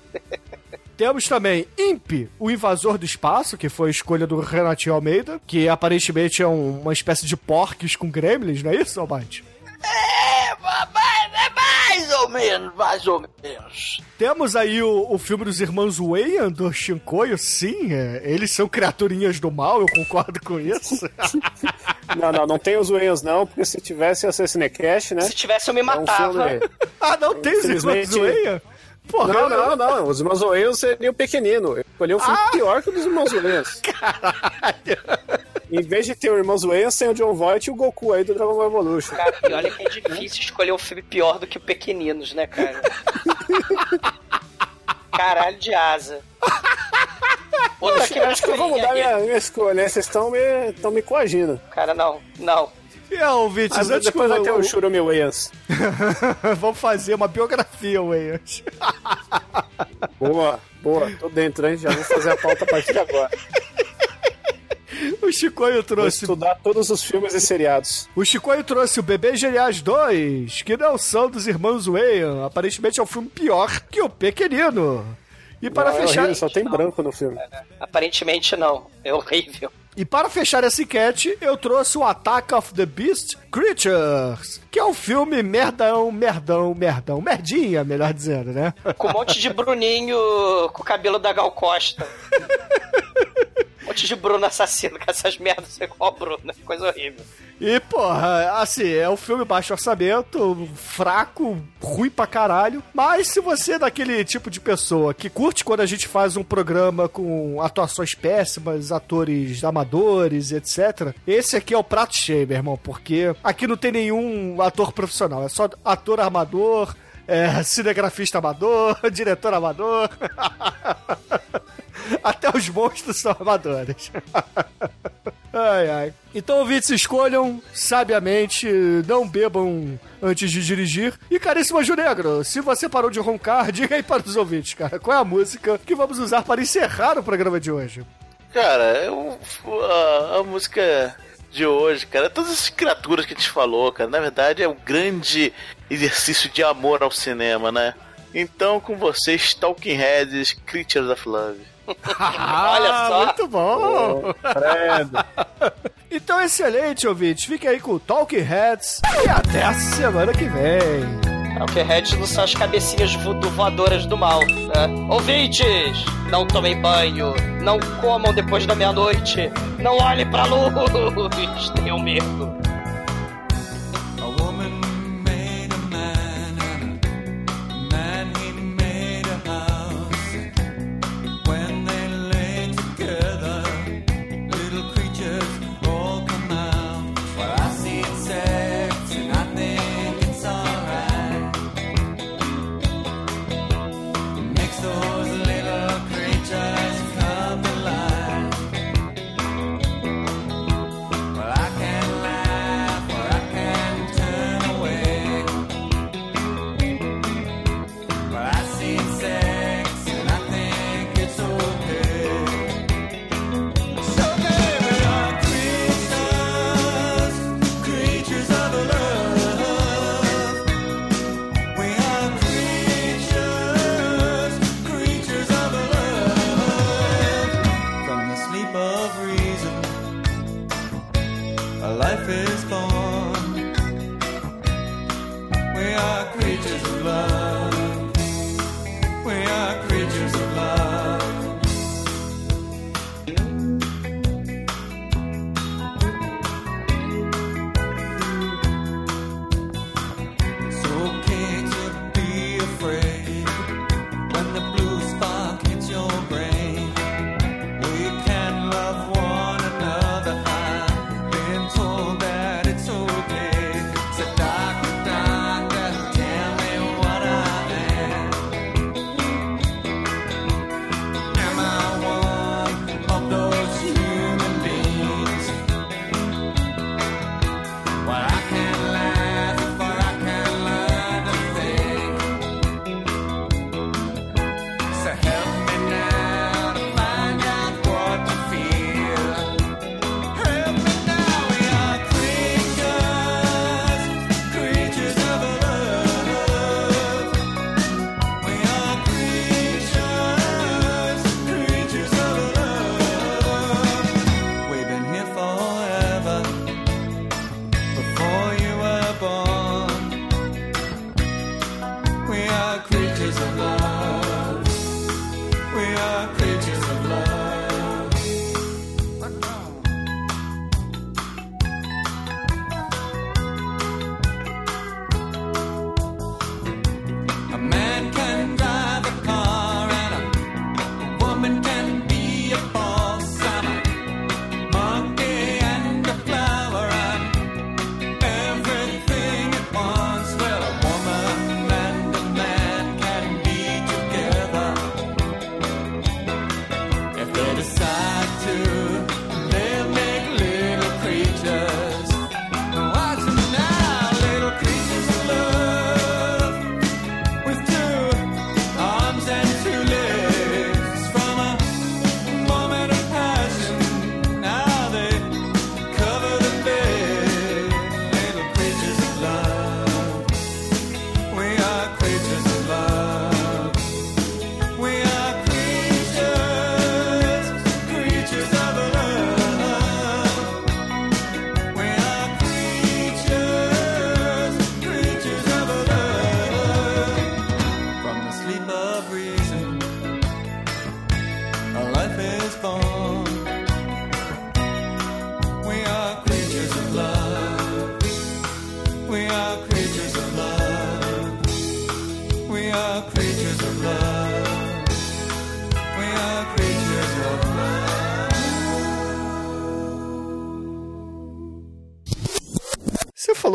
Temos também Imp, o invasor do espaço, que foi a escolha do Renatinho Almeida, que aparentemente é um- uma espécie de porques com gremlins, não é isso, Albate? É, mas é mais ou menos, mais ou menos. Temos aí o, o filme dos irmãos Wayne, do Shinkoio, sim, é, eles são criaturinhas do mal, eu concordo com isso. <laughs> Não, não, não tem os Wayans não, porque se tivesse ia ser Cinecast, né? Se tivesse, eu me É um matava. filme... <laughs> ah, não tem os irmãos Wayne? Porra, Não, não, não. Os irmãos Wayans seriam pequenino. Eu escolhi um filme Ah! pior que o dos irmãos Wayans. <laughs> Em vez de ter o irmãos Wayans, tem o John Voight e o Goku aí do Dragon Ball Evolution. Cara, e olha que é difícil escolher um filme pior do que o Pequeninos, né, cara? Caralho de asa. Puta Acho, acho que eu vou mudar minha, minha escolha? Vocês estão me, estão me coagindo. Cara, não, não. E é, ouvintes, Mas antes depois que vai ter o- Shurumi Wayans. <laughs> Vamos fazer uma biografia, Wayne. Boa, boa. Tô dentro, hein? Já vou fazer a pauta a partir de agora. <laughs> <laughs> O Chicoio Vou trouxe estudar todos os filmes e seriados. O Chicoio trouxe o Bebê Geniais 2, que não são dos irmãos Wayne. Aparentemente é um filme pior que o Pequenino. E para Não, é fechar. horrível, só tem branco no filme. Aparentemente não. É horrível. E para fechar essa enquete, eu trouxe o Attack of the Beast Creatures, que é um filme merdão, merdão, merdão, merdinha, melhor dizendo, né? Com um monte de Bruninho com o cabelo da Gal Costa. <laughs> Um monte de Bruno assassino com essas merdas igual a Bruno. Coisa horrível. E, porra, assim, é um filme baixo orçamento, fraco, ruim pra caralho. Mas se você é daquele tipo de pessoa que curte quando a gente faz um programa com atuações péssimas, atores amadores, etc., esse aqui é o prato cheio, meu irmão, porque aqui não tem nenhum ator profissional, é só ator amador. É, cinegrafista amador, <laughs> diretor amador. <laughs> <laughs> Até os monstros são amadores. <laughs> Ai, ai. Então, ouvintes, escolham sabiamente, não bebam antes de dirigir. E, caríssimo Ju Negro, se você parou de roncar, <laughs> diga aí para os ouvintes, cara, qual é a música que vamos usar para encerrar o programa de hoje? Cara, eu, a, a música de hoje, cara, todas essas criaturas que a gente falou, cara, na verdade é um grande exercício de amor ao cinema, né? Então, com vocês, Talking Heads, Creatures of Love. <laughs> Olha só. Muito bom! Credo. <laughs> Então, excelente, ouvintes. Fique aí com o Talking Heads e até a semana que vem. Talkheads não são as cabecinhas voodoo voadoras do mal. Né? Ouvintes, não tomem banho, não comam depois da meia-noite, não olhem pra luz, <laughs> tenham medo.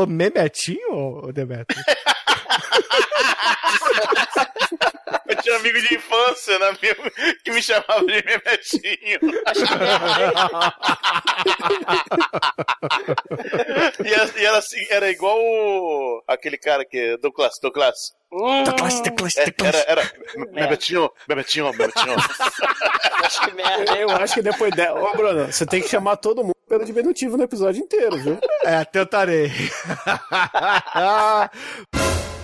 Falou memetinho, ô Demetrio? <laughs> Eu tinha um amigo de infância né, que me chamava de Memetinho. e, era, e era assim, era igual o- aquele cara que é Douglas, Douglas. Douglas, Douglas, É, Douglas. era, era Memetinho, Memetinho, Memetinho. <laughs> Acho que merda. Eu acho que depois dela. Ô, Bruno, você tem que chamar todo mundo pelo diminutivo no episódio inteiro, viu? É, tentarei. <laughs>